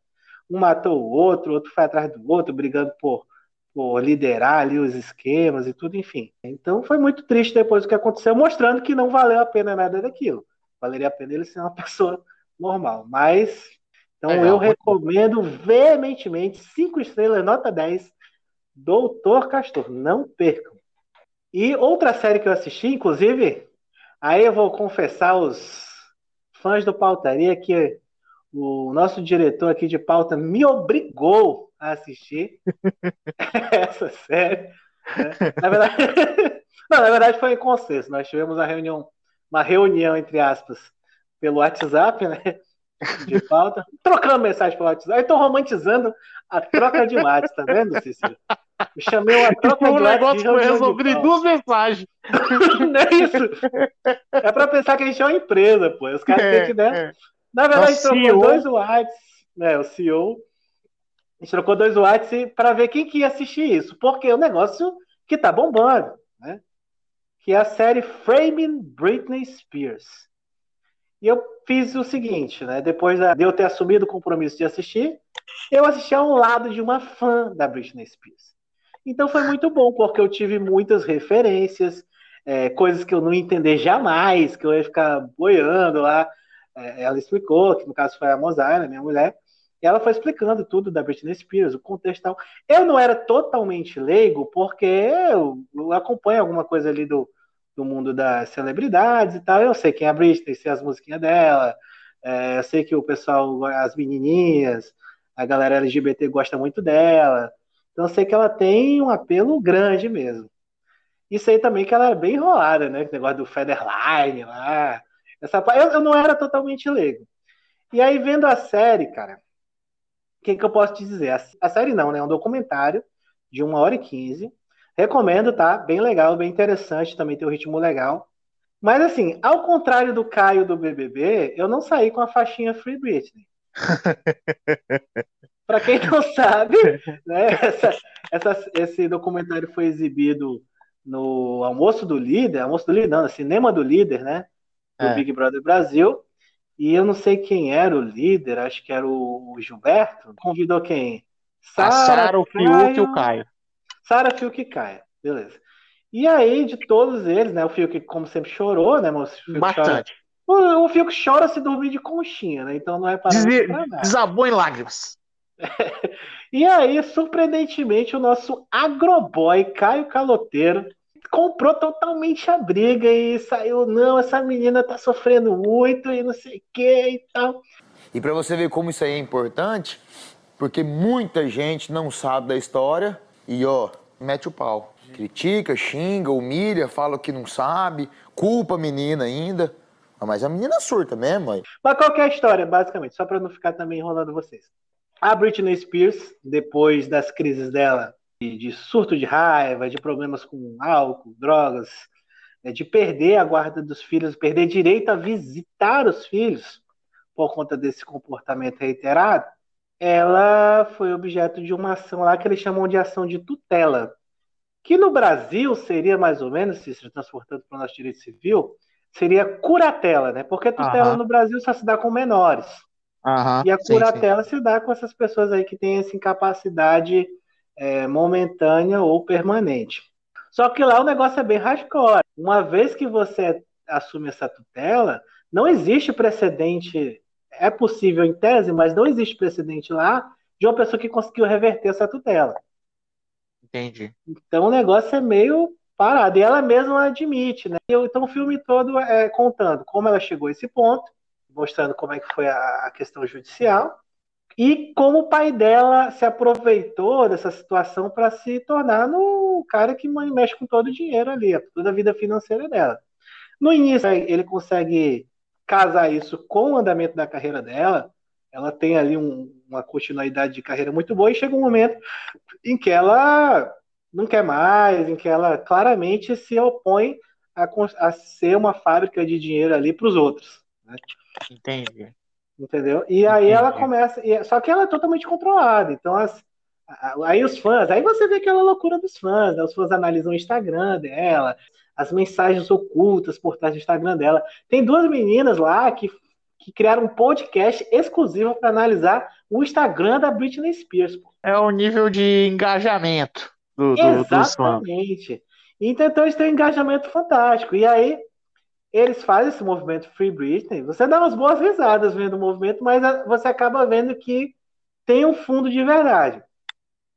um matou o outro, outro foi atrás do outro, brigando por, por liderar ali os esquemas e tudo, enfim. Então foi muito triste depois do que aconteceu, mostrando que não valeu a pena nada daquilo. Valeria a pena ele ser uma pessoa normal. Mas, então Legal, eu recomendo veementemente, cinco estrelas, nota 10, Doutor Castor. Não percam. E outra série que eu assisti, inclusive, aí eu vou confessar os fãs do Pautaria que o nosso diretor aqui de pauta me obrigou a assistir essa série. Né? Na, verdade, não, na verdade foi em consenso. Nós tivemos uma reunião, uma reunião, entre aspas, pelo WhatsApp, né? De pauta, trocando mensagem pelo WhatsApp. Estou romantizando a troca de WhatsApp, tá vendo, Cícero? Eu chamei uma troca de WhatsApp. foi resolvido em duas mensagens. Não é isso. É para pensar que a gente é uma empresa, pô. Os caras é, têm que, né? É. Na verdade, Nossa, trocou CEO. dois WhatsApp, né? O CEO. A gente trocou dois WhatsApp para ver quem que ia assistir isso. Porque é um negócio que tá bombando, né? Que é a série Framing Britney Spears. E eu fiz o seguinte, né? Depois de eu ter assumido o compromisso de assistir, eu assisti ao lado de uma fã da Britney Spears. Então foi muito bom, porque eu tive muitas referências, é, coisas que eu não entendi jamais, que eu ia ficar boiando lá. É, ela explicou, que no caso foi a Mozart, minha mulher, ela foi explicando tudo da Britney Spears, o contexto tal. Eu não era totalmente leigo, porque eu, acompanho alguma coisa ali do, do mundo das celebridades e tal. Eu sei quem é a Britney, sei as musiquinhas dela, é, eu sei que o pessoal, as menininhas, a galera LGBT gosta muito dela. Então eu sei que ela tem um apelo grande mesmo. E sei também que ela é bem enrolada, né? O negócio do Federline lá. Essa, eu, eu não era totalmente leigo. E aí, vendo a série, cara, o que, que eu posso te dizer? A, a, série não, né? É um documentário de uma hora e quinze. Recomendo, tá? Bem legal, bem interessante, também tem um ritmo legal. Mas assim, ao contrário do Caio do BBB, eu não saí com a faixinha Free Britney. Para quem não sabe, né, essa, essa, esse documentário foi exibido no Almoço do Líder, Almoço do Líder, não, Cinema do Líder, né? Do é. Big Brother Brasil. E eu não sei quem era o líder, acho que era o Gilberto. Convidou quem? Sara, o Fiuk e o Caio. Sara, Fiuk e Caio, beleza. E aí, de todos eles, né? O Fiuk, como sempre, chorou, né? Mas o Bastante. Chora... O, o Fiuk chora se dormir de conchinha, né? Então não é para Desabou em lágrimas. e aí, surpreendentemente, o nosso agroboy Caio Caloteiro comprou totalmente a briga e saiu, não, essa menina tá sofrendo muito e não sei o que e tal. E para você ver como isso aí é importante, porque muita gente não sabe da história e ó, mete o pau. Critica, xinga, humilha, fala que não sabe, culpa a menina ainda. Mas a menina surta mesmo, mãe. Mas qual é a história, basicamente? Só para não ficar também enrolando vocês. A Britney Spears, depois das crises dela, de surto de raiva, de problemas com álcool, drogas, né, de perder a guarda dos filhos, perder direito a visitar os filhos por conta desse comportamento reiterado, ela foi objeto de uma ação lá que eles chamam de ação de tutela, que no Brasil seria mais ou menos, se transportando para o nosso direito civil, seria curatela, né? Porque tutela uhum. no Brasil só se dá com menores. Uhum, e a curatela sim, sim. se dá com essas pessoas aí que têm essa incapacidade é, momentânea ou permanente. Só que lá o negócio é bem hardcore. Uma vez que você assume essa tutela, não existe precedente. É possível em tese, mas não existe precedente lá de uma pessoa que conseguiu reverter essa tutela. Entendi. Então o negócio é meio parado. E ela mesma admite, né? Então o filme todo é contando como ela chegou a esse ponto, mostrando como é que foi a questão judicial e como o pai dela se aproveitou dessa situação para se tornar no cara que mexe com todo o dinheiro ali, toda a vida financeira dela. No início, ele consegue casar isso com o andamento da carreira dela. Ela tem ali um, uma continuidade de carreira muito boa e chega um momento em que ela não quer mais, em que ela claramente se opõe a, a ser uma fábrica de dinheiro ali para os outros. Né? Entendi. Entendeu? E aí Entendi. ela começa. Só que ela é totalmente controlada. Então, as, aí os fãs. Aí você vê aquela loucura dos fãs. Né? Os fãs analisam o Instagram dela, as mensagens ocultas por trás do Instagram dela. Tem duas meninas lá que, que criaram um podcast exclusivo para analisar o Instagram da Britney Spears. É o nível de engajamento do, do, Exatamente. Então, então eles têm um engajamento fantástico. E aí eles fazem esse movimento Free Britney. Você dá umas boas risadas vendo o movimento, mas você acaba vendo que tem um fundo de verdade.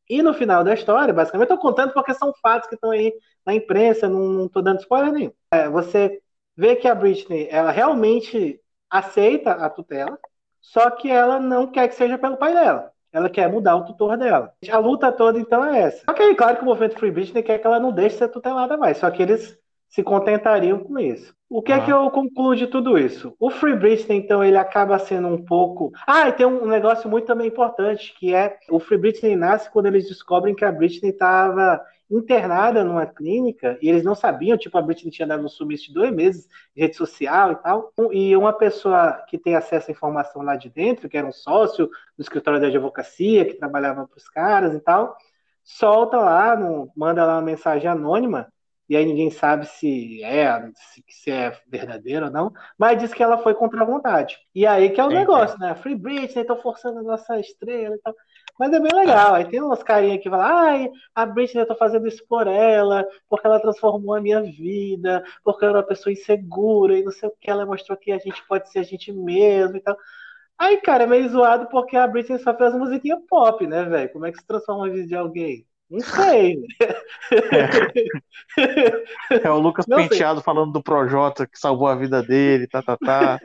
E no final da história, basicamente, eu estou contando porque são fatos que estão aí na imprensa, não estou dando spoiler nenhum. É, você vê que a Britney, ela realmente aceita a tutela, só que ela não quer que seja pelo pai dela. Ela quer mudar o tutor dela. A luta toda, então, é essa. Aí, claro que o movimento Free Britney quer que ela não deixe ser tutelada mais. Só que eles se contentariam com isso. O que ah. é que eu concluo de tudo isso? O Free Britney, então, ele acaba sendo um pouco. Ah, e tem um negócio muito também importante, que é o Free Britney nasce quando eles descobrem que a Britney estava internada numa clínica e eles não sabiam, tipo, a Britney tinha dado um sumiço de dois meses de rede social e tal. E uma pessoa que tem acesso à informação lá de dentro, que era um sócio do escritório de advocacia, que trabalhava para os caras e tal, solta lá, no, manda lá uma mensagem anônima e aí ninguém sabe se é, se, é verdadeiro ou não, mas diz que ela foi contra a vontade. E aí que é o Entendi. negócio, né? Free Britney, estão forçando a nossa estrela e tal. Mas é bem legal. Aí tem umas carinhas que falam, ai, a Britney, eu tô fazendo isso por ela, porque ela transformou a minha vida, porque ela era uma pessoa insegura e não sei o que, ela mostrou que a gente pode ser a gente mesmo e tal. Aí, cara, é meio zoado porque a Britney só fez musiquinha pop, né, velho? Como é que se transforma a vida de alguém? Não sei. É, é o Lucas não Penteado sei. falando do Projota que salvou a vida dele, tá, tá, tá.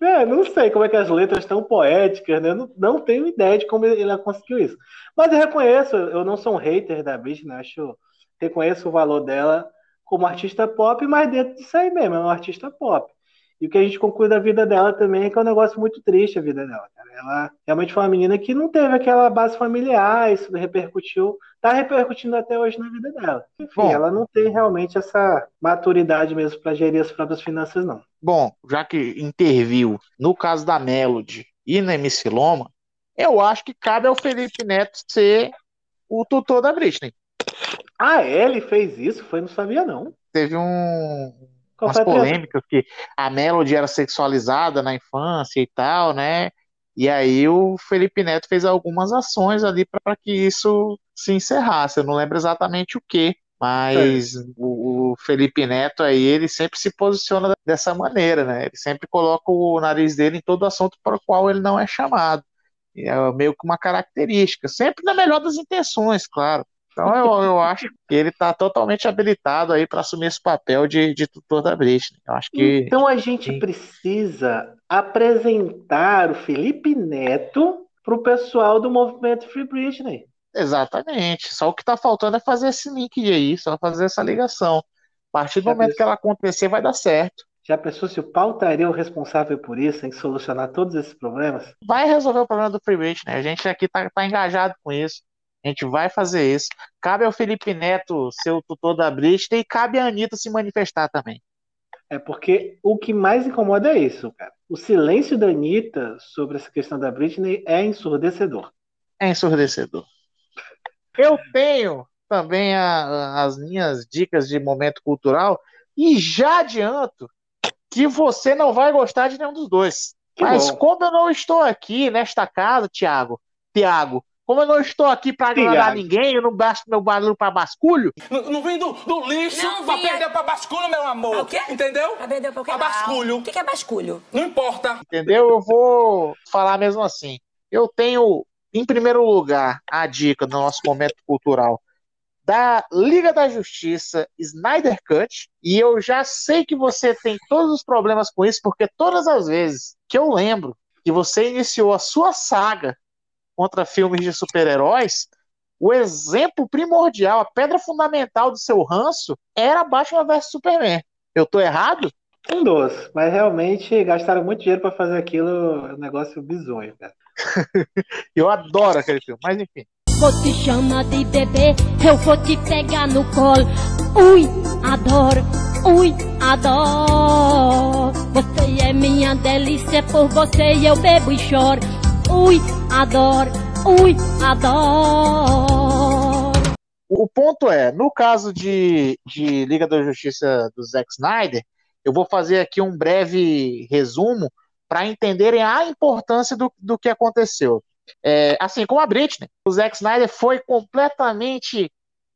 É, não sei como é que as letras estão poéticas, né? Não, não tenho ideia de como ele conseguiu isso. Mas eu reconheço, eu não sou um hater da Britney, acho, reconheço o valor dela como artista pop, mas dentro disso aí mesmo, é uma artista pop. E o que a gente conclui da vida dela também é que é um negócio muito triste a vida dela, cara. Ela realmente foi uma menina que não teve aquela base familiar, isso repercutiu, tá repercutindo até hoje na vida dela. Enfim, Bom, ela não tem realmente essa maturidade mesmo para gerir as próprias finanças, não. Bom, já que interviu no caso da Melody e na MC Loma, eu acho que cabe ao Felipe Neto ser o tutor da Britney. Ah, é? ele fez isso? Foi, não sabia, não. Teve um, qual umas polêmicas que a Melody era sexualizada na infância e tal, né? E aí o Felipe Neto fez algumas ações ali para que isso se encerrasse. Eu não lembro exatamente o que, mas é. o, o, Felipe Neto aí ele sempre se posiciona dessa maneira, né? Ele sempre coloca o nariz dele em todo assunto para o qual ele não é chamado. É meio que uma característica, sempre na melhor das intenções, claro. Então eu, eu acho que ele está totalmente habilitado aí para assumir esse papel de, de tutor da Britney. Eu acho que então a gente precisa apresentar o Felipe Neto para o pessoal do movimento Free Britney. Exatamente. Só o que está faltando é fazer esse link aí, só fazer essa ligação. A partir do Já momento pensou? que ela acontecer, vai dar certo. Já pensou se o Paulo estaria o responsável por isso, em solucionar todos esses problemas? Vai resolver o problema do Free Britney. A gente aqui está tá engajado com isso. A gente vai fazer isso. Cabe ao Felipe Neto ser o tutor da Britney e cabe à Anitta se manifestar também. É porque o que mais incomoda é isso, cara. O silêncio da Anitta sobre essa questão da Britney é ensurdecedor. É ensurdecedor. Eu tenho também a, as minhas dicas de momento cultural e já adianto que você não vai gostar de nenhum dos dois. Que Mas bom. como eu não estou aqui nesta casa, Tiago, Tiago, como eu não estou aqui para agradar ninguém, eu não gasto meu barulho para basculho. Não, não vem do, do lixo não, pra vinha... perder pra basculho, meu amor. Ah, o quê? Entendeu? Pra perder pra quê? Pra basculho. O que, que é basculho? Não importa. Entendeu? Eu vou falar mesmo assim. Eu tenho em primeiro lugar, a dica do nosso momento cultural da Liga da Justiça Snyder Cut. E eu já sei que você tem todos os problemas com isso, porque todas as vezes que eu lembro que você iniciou a sua saga contra filmes de super-heróis, o exemplo primordial, a pedra fundamental do seu ranço era Batman vs Superman. Eu tô errado? Um dos, mas realmente gastaram muito dinheiro para fazer aquilo, é um negócio bizonho, cara. eu adoro aquele filme, mas enfim. Vou te chamar de bebê, eu vou te pegar no colo. Ui, adoro, ui, adoro. Você é minha delícia, por você eu bebo e choro. Ui, adoro, ui, adoro. O ponto é, no caso de, de Liga da Justiça do Zack Snyder, eu vou fazer aqui um breve resumo para entenderem a importância do, do que aconteceu. É, assim como a Britney, o Zack Snyder foi completamente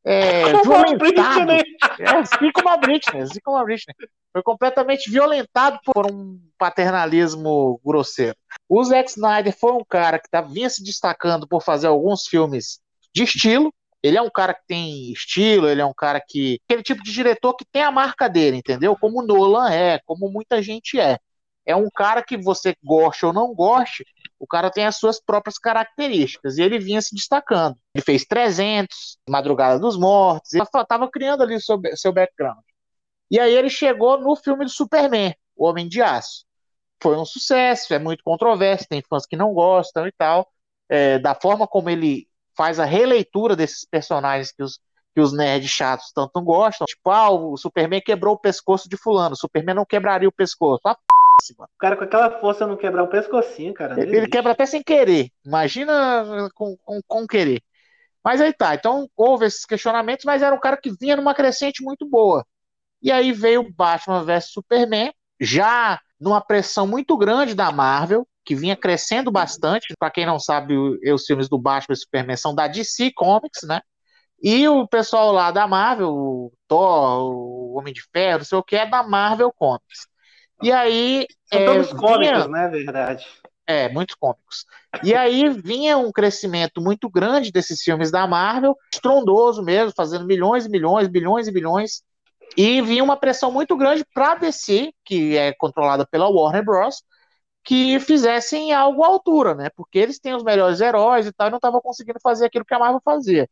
é, violentado. É, assim como a Britney, assim como a Britney. Foi completamente violentado por um paternalismo grosseiro. O Zack Snyder foi um cara que tá, vinha se destacando por fazer alguns filmes de estilo. Ele é um cara que tem estilo, ele é um cara que. aquele tipo de diretor que tem a marca dele, entendeu? Como Nolan é, como muita gente é. É um cara que você goste ou não goste, o cara tem as suas próprias características e ele vinha se destacando. Ele fez 300, Madrugada dos Mortos, ele estava criando ali seu, seu background. E aí ele chegou no filme do Superman, O Homem de Aço. Foi um sucesso, é muito controverso, tem fãs que não gostam e tal. É, da forma como ele faz a releitura desses personagens que os, que os nerds chatos tanto gostam. Tipo, ah, o Superman quebrou o pescoço de fulano, o Superman não quebraria o pescoço. Ah, o cara com aquela força não quebrar um pescocinho, cara. Ele, ele quebra até sem querer. Imagina com, com, com querer. Mas aí tá. Então houve esses questionamentos, mas era um cara que vinha numa crescente muito boa. E aí veio Batman vs Superman, já numa pressão muito grande da Marvel, que vinha crescendo bastante. Para quem não sabe, os filmes do Batman e Superman são da DC Comics, né? E o pessoal lá da Marvel, o Thor, o Homem de Ferro, não sei o que, é da Marvel Comics. E aí. São é, todos cômicos, vinha... né? Verdade. É, muito cômicos. E aí vinha um crescimento muito grande desses filmes da Marvel, estrondoso mesmo, fazendo milhões e milhões, bilhões e bilhões. E vinha uma pressão muito grande para DC, que é controlada pela Warner Bros., que fizessem algo à altura, né? Porque eles têm os melhores heróis e tal, e não estavam conseguindo fazer aquilo que a Marvel fazia.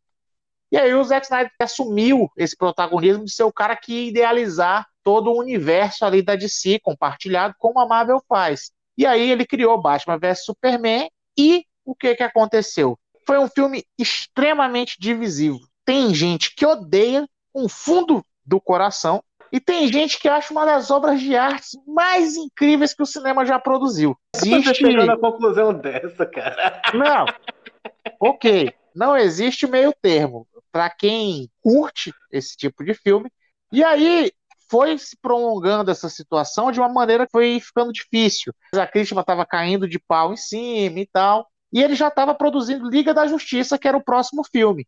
E aí o Zack Snyder assumiu esse protagonismo de ser o cara que ia idealizar todo o universo ali da DC compartilhado, como a Marvel faz. E aí ele criou Batman vs Superman e o que que aconteceu? Foi um filme extremamente divisivo. Tem gente que odeia com fundo do coração e tem gente que acha uma das obras de arte mais incríveis que o cinema já produziu. Existe... Você chegou na conclusão dessa, cara? Não. Ok. Não existe meio termo para quem curte esse tipo de filme. E aí foi se prolongando essa situação de uma maneira que foi ficando difícil. A crítica estava caindo de pau em cima e tal. E ele já estava produzindo Liga da Justiça, que era o próximo filme.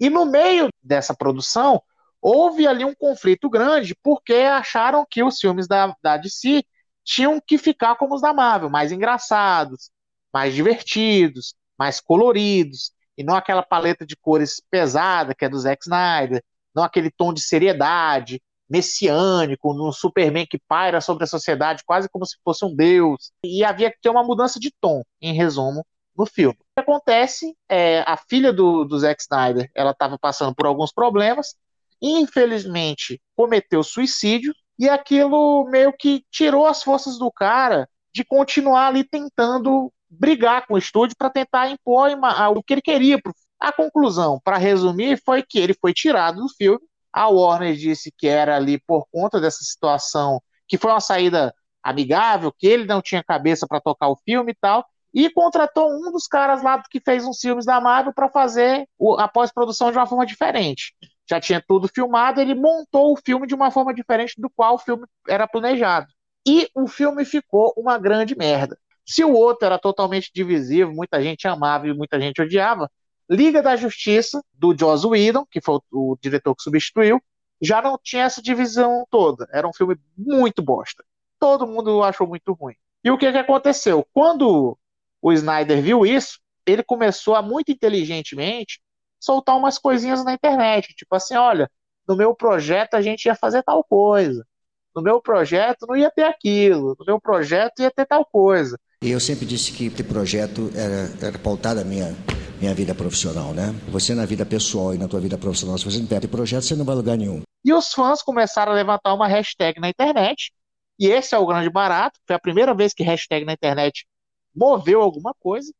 E no meio dessa produção, houve ali um conflito grande, porque acharam que os filmes da, da DC tinham que ficar como os da Marvel, mais engraçados, mais divertidos, mais coloridos e não aquela paleta de cores pesada que é do Zack Snyder, não aquele tom de seriedade, messiânico, num Superman que paira sobre a sociedade quase como se fosse um deus. E havia que ter uma mudança de tom, em resumo, no filme. O que acontece é a filha do, do Zack Snyder, ela estava passando por alguns problemas, e infelizmente cometeu suicídio, e aquilo meio que tirou as forças do cara de continuar ali tentando brigar com o estúdio para tentar impor o que ele queria. A conclusão, para resumir, foi que ele foi tirado do filme. A Warner disse que era ali por conta dessa situação, que foi uma saída amigável, que ele não tinha cabeça para tocar o filme e tal, e contratou um dos caras lá que fez uns filmes da Marvel para fazer a pós-produção de uma forma diferente. Já tinha tudo filmado, ele montou o filme de uma forma diferente do qual o filme era planejado. E o filme ficou uma grande merda. Se o outro era totalmente divisivo, muita gente amava e muita gente odiava, Liga da Justiça, do Joss Whedon, que foi o, diretor que substituiu, já não tinha essa divisão toda. Era um filme muito bosta. Todo mundo achou muito ruim. E o que, que aconteceu? Quando o Snyder viu isso, ele começou a muito inteligentemente soltar umas coisinhas na internet, tipo assim, olha, no meu projeto a gente ia fazer tal coisa, no meu projeto não ia ter aquilo, no meu projeto ia ter tal coisa. E eu sempre disse que ter projeto era, era pautado a minha, minha vida profissional, né? Você na vida pessoal e na tua vida profissional, se você não tem projeto, você não vai lugar nenhum. E os fãs começaram a levantar uma hashtag na internet, e esse é o grande barato, foi a primeira vez que hashtag na internet moveu alguma coisa,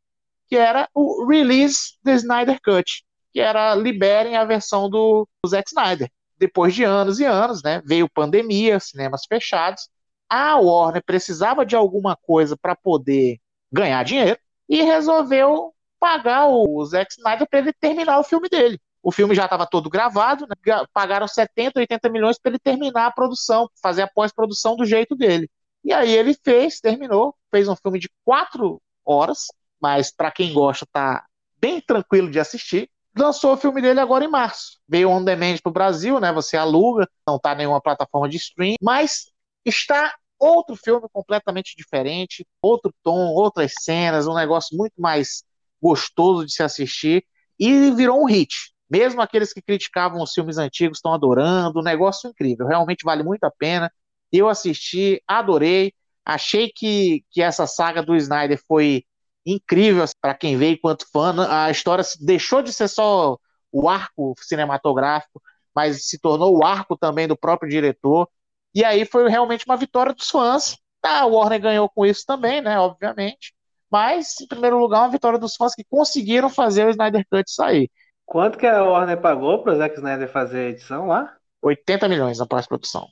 que era o Release the Snyder Cut, que era liberem a versão do, do Zack Snyder. Depois de anos e anos, né, veio pandemia, cinemas fechados, a Warner precisava de alguma coisa para poder ganhar dinheiro e resolveu pagar o Zack Snyder para ele terminar o filme dele. O filme já estava todo gravado, né? pagaram 70, 80 milhões para ele terminar a produção, fazer a pós-produção do jeito dele. E aí ele fez, terminou, fez um filme de quatro horas, mas para quem gosta tá bem tranquilo de assistir. Lançou o filme dele agora em março. Veio on demand pro Brasil, né? Você aluga, não tá em nenhuma plataforma de stream, mas está outro filme completamente diferente, outro tom, outras cenas, um negócio muito mais gostoso de se assistir e virou um hit. Mesmo aqueles que criticavam os filmes antigos estão adorando, um negócio incrível, realmente vale muito a pena. Eu assisti, adorei, achei que, que essa saga do Snyder foi incrível para quem veio enquanto fã. A história deixou de ser só o arco cinematográfico, mas se tornou o arco também do próprio diretor. E aí foi realmente uma vitória dos fãs. Tá, a Warner ganhou com isso também, né? Obviamente. Mas, em primeiro lugar, uma vitória dos fãs que conseguiram fazer o Snyder Cut sair. Quanto que a Warner pagou para o Zack Snyder fazer a edição lá? 80 milhões na pós-produção.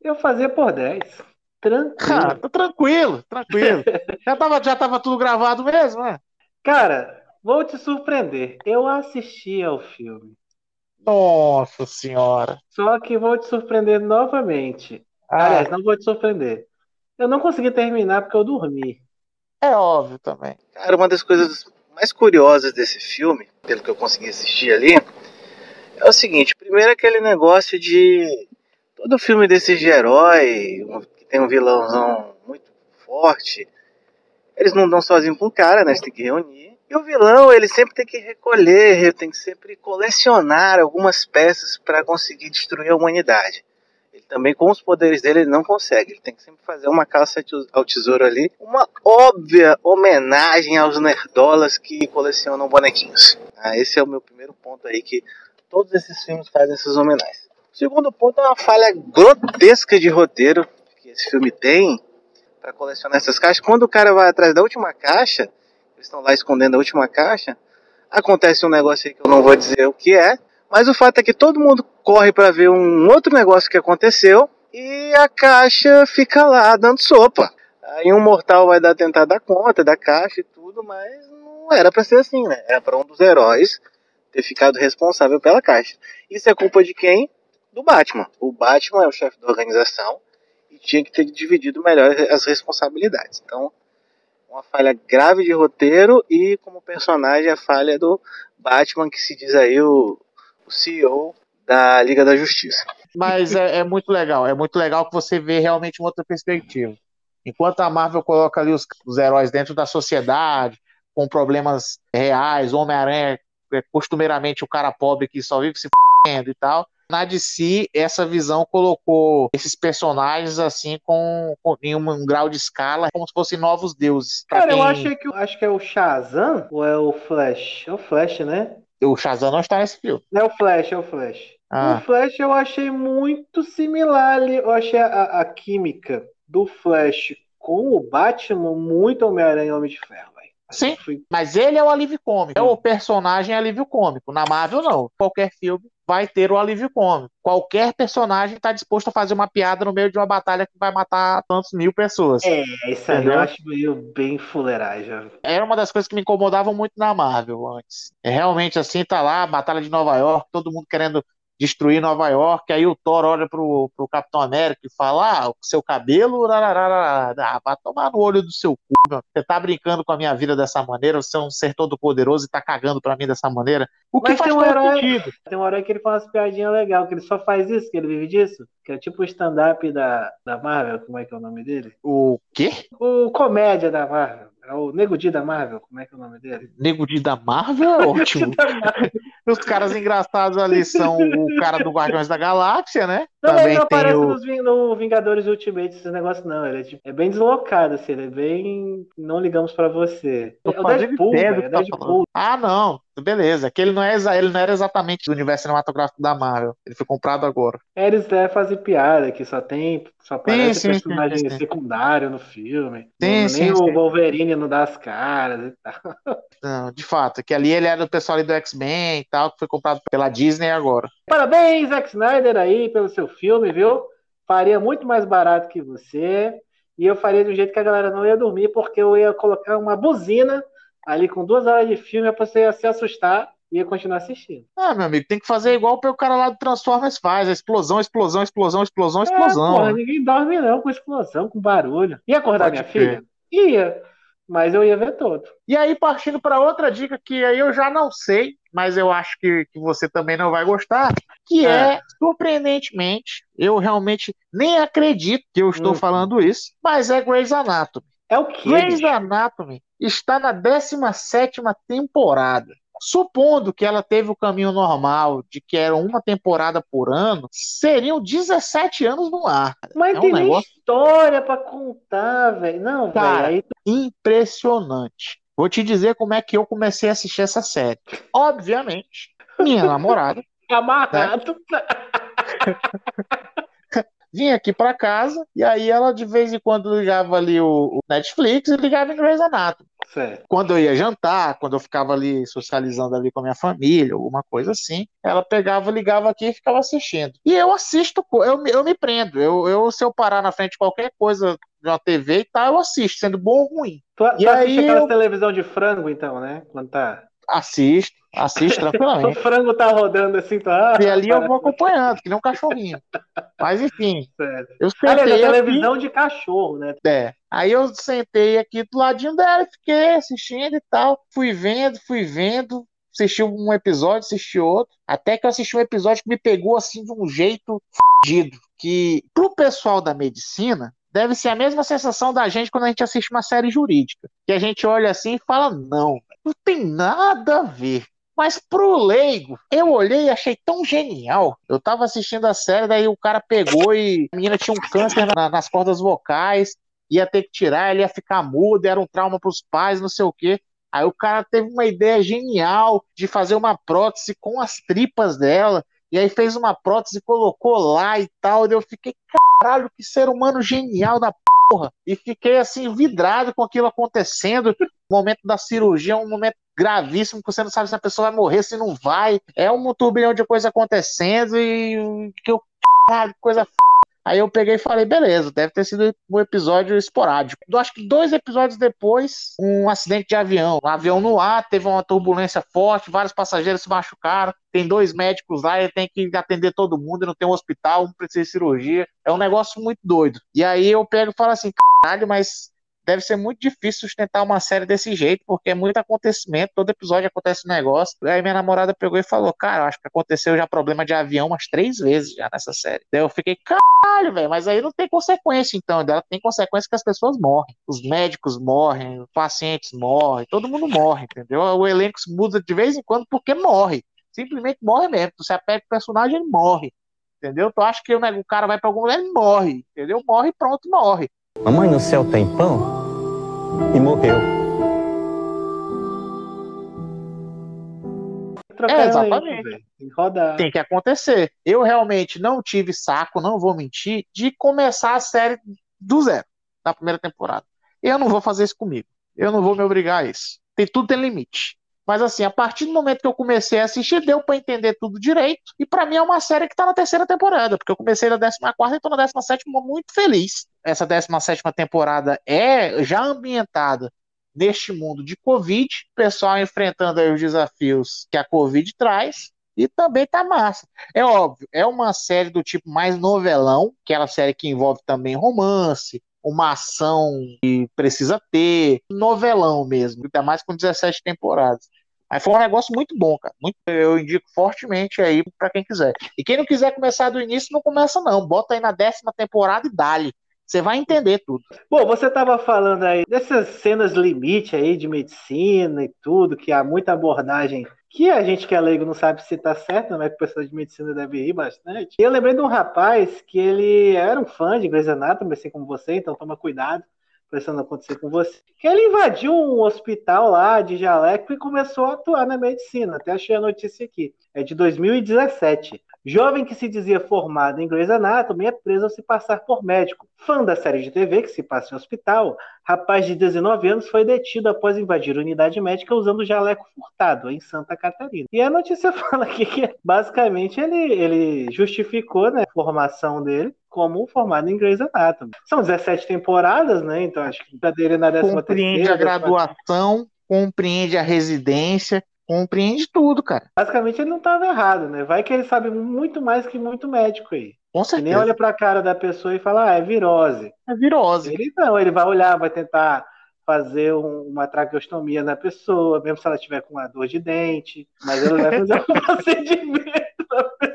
Eu fazia por 10. Tranquilo. Ah, tá tranquilo, tranquilo. já, tava, já tava tudo gravado mesmo, né? Cara, vou te surpreender. Eu assisti ao filme. Nossa senhora. Só que vou te surpreender novamente. Ah. Aliás, não vou te surpreender. Eu não consegui terminar porque eu dormi. É óbvio também. Cara, uma das coisas mais curiosas desse filme, pelo que eu consegui assistir ali, é o seguinte: primeiro aquele negócio de todo filme desses de herói, que tem um vilãozão muito forte, eles não dão sozinho com o cara, né? Eles têm que reunir. E o vilão, ele sempre tem que recolher, tem que sempre colecionar algumas peças para conseguir destruir a humanidade. Ele também, com os poderes dele, ele não consegue. Ele tem que sempre fazer uma caça ao tesouro ali. Uma óbvia homenagem aos nerdolas que colecionam bonequinhos. Ah, esse é o meu primeiro ponto aí, que todos esses filmes fazem essas homenagens. O segundo ponto é uma falha grotesca de roteiro que esse filme tem para colecionar essas caixas. Quando o cara vai atrás da última caixa, estão lá escondendo a última caixa. Acontece um negócio aí que eu não vou dizer o que é, mas o fato é que todo mundo corre para ver um outro negócio que aconteceu e a caixa fica lá dando sopa. Aí um mortal vai dar tentar dar conta da caixa e tudo, mas não era para ser assim, né? Era para um dos heróis ter ficado responsável pela caixa. Isso é culpa de quem? Do Batman. O Batman é o chefe da organização e tinha que ter dividido melhor as responsabilidades. Então, uma falha grave de roteiro e como personagem a falha do Batman, que se diz aí o, o CEO da Liga da Justiça. Mas é, é, muito legal, é muito legal que você vê realmente uma outra perspectiva. Enquanto a Marvel coloca ali os, os heróis dentro da sociedade, com problemas reais, Homem-Aranha é costumeiramente o cara pobre que só vive se f***endo e tal, na DC, essa visão colocou esses personagens assim com, com em um, um, grau de escala como se fossem novos deuses. Cara, quem... eu acho que acho que é o Shazam ou é o Flash? É o Flash, né? O Shazam não está nesse filme. É o Flash, é o Flash. Ah. O Flash eu achei muito similar ali. Eu achei a, a química do Flash com o Batman muito Homem-Aranha e Homem de Ferro. Sim, mas ele é o alívio cômico. É o personagem alívio cômico. Na Marvel, não. Qualquer filme vai ter o alívio cômico. Qualquer personagem está disposto a fazer uma piada no meio de uma batalha que vai matar tantos mil pessoas. É, isso aí eu acho meio bem fuleiragem. Era uma das coisas que me incomodavam muito na Marvel antes. É realmente assim, tá lá, Batalha de Nova York, todo mundo querendo destruir Nova York. Aí o Thor olha pro, pro Capitão América e fala: Ah, o seu cabelo, ah, vai tomar no olho do seu cu, meu. Você tá brincando com a minha vida dessa maneira, você é um ser todo poderoso e tá cagando pra mim dessa maneira. O que Mas faz tem um herói- sentido. Tem uma hora que ele fala umas piadinhas legais, que ele só faz isso, que ele vive disso. Que é tipo o stand-up da, da Marvel, como é que é o nome dele? O quê? O comédia da Marvel. É o Nego Di da Marvel, como é que é o nome dele? Nego Di da Marvel ótimo. Os caras engraçados ali são o cara do Guardiões da Galáxia, né? Não, Também ele não tem aparece o. nos no Vingadores Ultimate, esses negócios, não. Ele é, tipo- é bem deslocado, assim, ele é bem. Não ligamos pra você. Tô É o Deadpool, velho. É tá Deadpool. falando. Ah, não. Beleza. É que ele não, é, ele não era exatamente do universo cinematográfico da Marvel. Ele foi comprado agora. Eles é, fazem piada, que só tem. Só aparece sim, sim, personagem sim, secundário no filme. Sim, Não- Nem o Wolverine não dá as caras e tal. Não, de fato. Que ali ele era do pessoal ali do X-Men e tal, que foi comprado pela Disney agora. Parabéns, Zack Snyder, aí, pelo seu filme, viu? Faria muito mais barato que você. E eu faria de um jeito que a galera não ia dormir, porque eu ia colocar uma buzina ali com duas horas de filme pra você ia se assustar e ia continuar assistindo. Ah, meu amigo, tem que fazer igual o cara lá do Transformers faz. A explosão, explosão, explosão, explosão, É, explosão. porra, né? ninguém dorme não com explosão, com barulho. Ia acordar Pode minha crer. filha? Ia. Mas eu ia ver todo. E aí, partindo para outra dica que aí eu já não sei, mas eu acho que, que você também não vai gostar, que é, É. surpreendentemente, eu realmente nem acredito que eu estou Hum. falando isso, mas é Grey's Anatomy. É o quê? Grey's? Anatomy está na 17ª temporada. Supondo que ela teve o caminho normal de que era uma temporada por ano, seriam 17 anos no ar. Mas é um tem nem negócio- história pra contar, velho. Não, Cara, velho. Aí impressionante. Vou te dizer como é que eu comecei a assistir essa série. Obviamente, minha namorada amarrado. vinha aqui pra casa e aí ela de vez em quando ligava ali o, o Netflix e ligava em Grey's Anatomy. Certo. Quando eu ia jantar, quando eu ficava ali socializando ali com a minha família, alguma coisa assim, ela pegava, ligava aqui e ficava assistindo. E eu assisto, eu, me- eu me prendo. Eu, eu, se eu parar na frente de qualquer coisa de uma TV e tal, eu assisto, sendo bom ou ruim. Tu, E tu assiste aí aquelas eu- televisão de frango, então, né? Quando tá. Assisto, assisto O tranquilamente. frango tá rodando assim, tá. E ali eu vou acompanhando, que nem um cachorrinho. Mas enfim, Certo. eu Aliás, sentei a aqui, televisão de cachorro, né? é. Aí eu sentei aqui do ladinho dela, e fiquei assistindo e tal. Fui vendo, fui vendo. Assisti um episódio, assisti outro. Até que eu assisti um episódio que me pegou assim de um jeito fudido. Que pro pessoal da medicina, deve ser a mesma sensação da gente quando a gente assiste uma série jurídica. Que a gente olha assim e fala: não, não tem nada a ver. Mas pro leigo, eu olhei e achei tão genial. Eu tava assistindo a série, daí o cara pegou e a menina tinha um câncer na- nas cordas vocais, ia ter que tirar, ele ia ficar mudo, era um trauma pros pais, não sei o quê. Aí o cara teve uma ideia genial de fazer uma prótese com as tripas dela, e aí fez uma prótese, colocou lá e tal. E eu fiquei, caralho, que ser humano genial da porra. E fiquei assim, vidrado com aquilo acontecendo. O momento da cirurgia é um momento gravíssimo, que você não sabe se a pessoa vai morrer, se não vai. É um turbilhão de coisa acontecendo e que eu, caralho, coisa f... Aí eu peguei e falei, beleza, deve ter sido um episódio esporádico. Eu acho que dois episódios depois, um acidente de avião. Um avião no ar, teve uma turbulência forte, vários passageiros se machucaram. Tem dois médicos lá, ele tem que atender todo mundo, não tem um hospital, um precisa de cirurgia. É um negócio muito doido. E aí eu pego e falo assim, caralho, mas deve ser muito difícil sustentar uma série desse jeito, porque é muito acontecimento, todo episódio acontece um negócio. Aí minha namorada pegou e falou, cara, acho que aconteceu já problema de avião umas três vezes já nessa série. Daí eu fiquei, caralho, velho, mas aí não tem consequência então, ela tem consequência que as pessoas morrem. Os médicos morrem, os pacientes morrem, todo mundo morre, entendeu? O elenco muda de vez em quando porque morre. Simplesmente morre mesmo. Tu se apega o personagem, ele morre. Entendeu? Tu acha que o o cara vai pra algum lugar, ele morre. Entendeu? Morre, pronto, morre. Mamãe no céu tem pão? E morreu. É, exatamente. velho. Tem que rodar. tem que acontecer. Eu realmente não tive saco, não vou mentir, de começar a série do zero, na primeira temporada. Eu não vou fazer isso comigo. Eu não vou me obrigar a isso. Tem tudo tem limite. Mas assim, a partir do momento que eu comecei a assistir, deu pra entender tudo direito. E pra mim é uma série que tá na terceira temporada, porque eu comecei na 14 e tô na 17 muito feliz. Essa 17 temporada é já ambientada neste mundo de Covid, pessoal enfrentando os desafios que a Covid traz. E também tá massa. É óbvio, é uma série do tipo mais novelão, aquela série que envolve também romance, uma ação que precisa ter, novelão mesmo, ainda mais com 17 temporadas. Mas foi um negócio muito bom, cara. Muito, eu indico fortemente aí para quem quiser. E quem não quiser começar do início, não começa não. Bota aí na décima temporada e dale. Você vai entender tudo. Bom, você estava falando aí dessas cenas limite aí de medicina e tudo, que há muita abordagem que a gente que é leigo não sabe se tá certo, né? Que o pessoal de medicina deve rir bastante. E eu lembrei de um rapaz que ele era um fã de Grey's Anatomy, assim como você, então toma cuidado isso não acontecer com você. Que ele invadiu um hospital lá de Jaleco e começou a atuar na medicina. Até achei a notícia aqui. É de 2017. Jovem que se dizia formado em Grey's Anatomy é preso ao se passar por médico. Fã da série de TV que se passa em hospital, rapaz de 19 anos foi detido após invadir unidade médica usando jaleco furtado em Santa Catarina. E a notícia fala aqui que basicamente ele, ele justificou né, a formação dele como formado em Grey's Anatomy. São 17 temporadas, né? Então acho que a dele na décima Compreende terceira, a graduação, compreende a residência, compreende tudo, cara. Basicamente ele não estava errado, né? Vai que ele sabe muito mais que muito médico aí. Com certeza. nem olha pra cara da pessoa e fala, ah, é virose. É virose. Ele não, ele vai olhar, vai tentar fazer um, uma traqueostomia na pessoa, mesmo se ela tiver com uma dor de dente, mas ele vai fazer um procedimento na pessoa.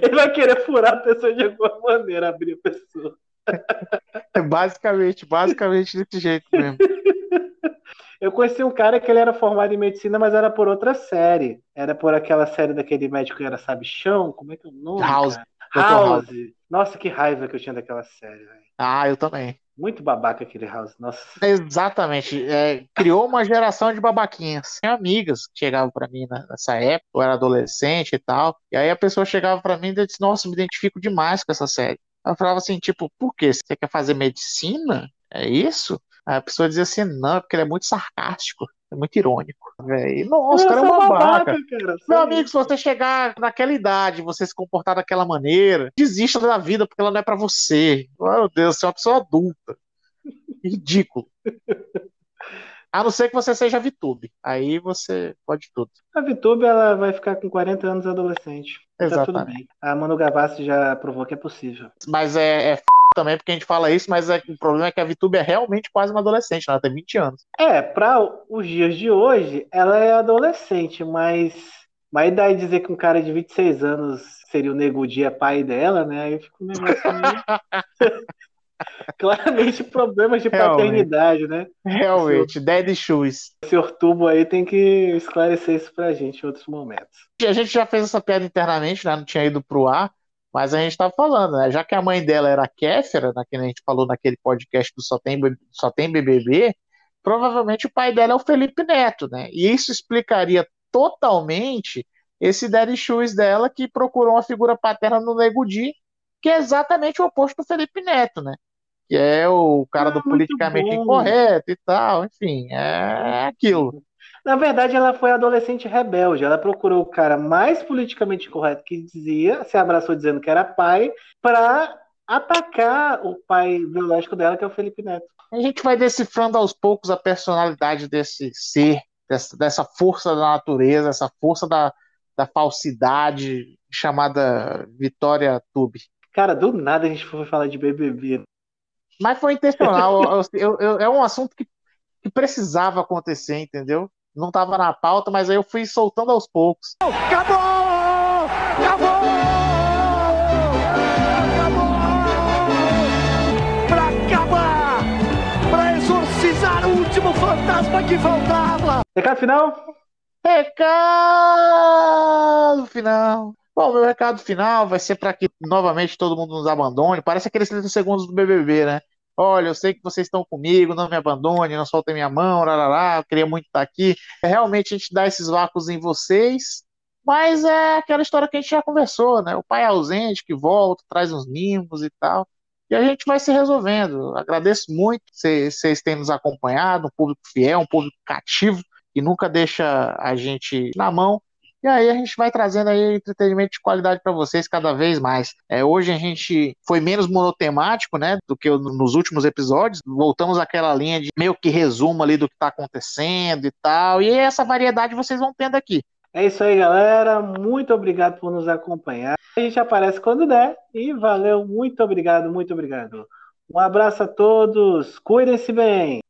Ele vai querer furar a pessoa de alguma maneira, abrir a pessoa. É basicamente, basicamente desse jeito mesmo. Eu conheci um cara que ele era formado em medicina, mas era por outra série. Era por aquela série daquele médico que era Sabichão. Como é que é o nome? House. House. House. Nossa, que raiva que eu tinha daquela série. Ah, eu também. Muito babaca aquele House. Nossa. Exatamente. É, criou uma geração de babaquinhas. Tinha amigas que chegavam para mim nessa época, eu era adolescente e tal. E aí a pessoa chegava para mim e disse: Nossa, me identifico demais com essa série. Eu falava assim, tipo, por quê? Você quer fazer medicina? É isso? a pessoa dizia assim, não, é porque ele é muito sarcástico, é muito irônico. Véio. Nossa, o cara é um babaca. babaca cara, Meu amigo, se você chegar naquela idade, você se comportar daquela maneira, desista da vida, porque ela não é para você. Meu Deus, você é uma pessoa adulta. Ridículo. A não ser que você seja VTube. Aí você pode tudo. A VTube ela vai ficar com 40 anos adolescente. Exatamente. Tá tudo bem. A Manu Gavassi já provou que é possível. Mas é, é também, porque a gente fala isso, mas é, o problema é que a VTube é realmente quase uma adolescente, ela tem 20 anos. É, para os dias de hoje, ela é adolescente, mas. Mas daí dizer que um cara de 26 anos seria o Nego Dia pai dela, né? Aí um negócio meio. Claramente problemas de Realmente. paternidade, né? Realmente, senhor, dead shoes. O senhor Tubo aí tem que esclarecer isso pra gente em outros momentos. A gente já fez essa piada internamente, né? Não tinha ido pro ar, mas a gente estava falando, né? Já que a mãe dela era Kéfera, né, que a gente falou naquele podcast do Só Tem, Só Tem BBB, provavelmente o pai dela é o Felipe Neto, né? E isso explicaria totalmente esse daddy shoes dela que procurou uma figura paterna no Nego Di, que é exatamente o oposto do Felipe Neto, né? Que é o cara ah, do politicamente incorreto e tal, enfim, é aquilo. Na verdade, ela foi adolescente rebelde. Ela procurou o cara mais politicamente correto que dizia, se abraçou dizendo que era pai, para atacar o pai biológico dela, que é o Felipe Neto. A gente vai decifrando aos poucos a personalidade desse ser, dessa, dessa força da natureza, essa força da, da falsidade chamada Vitória Tube. Cara, do nada a gente foi falar de BBB. Mas foi intencional. eu, eu, é um assunto que, que precisava acontecer, entendeu? Não estava na pauta, mas aí eu fui soltando aos poucos. Acabou! Acabou! Acabou! Pra acabar! Pra exorcizar o último fantasma que faltava! Recado final? Recado final! Bom, meu recado final vai ser para que novamente todo mundo nos abandone. Parece aqueles 30 segundos do BBB, né? Olha, eu sei que vocês estão comigo, não me abandone, não soltem minha mão, lá, eu queria muito estar aqui. Realmente a gente dá esses vácuos em vocês, mas é aquela história que a gente já conversou, né? O pai ausente que volta, traz uns mimos e tal. E a gente vai se resolvendo. Agradeço muito vocês terem nos acompanhado, um público fiel, um público cativo, que nunca deixa a gente na mão. E aí a gente vai trazendo aí entretenimento de qualidade para vocês cada vez mais. É, hoje a gente foi menos monotemático, né, do que nos últimos episódios. Voltamos àquela linha de meio que resumo ali do que está acontecendo e tal. E essa variedade vocês vão tendo aqui. É isso aí, galera. Muito obrigado por nos acompanhar. A gente aparece quando der. E valeu, muito obrigado, muito obrigado. Um abraço a todos. Cuidem-se bem.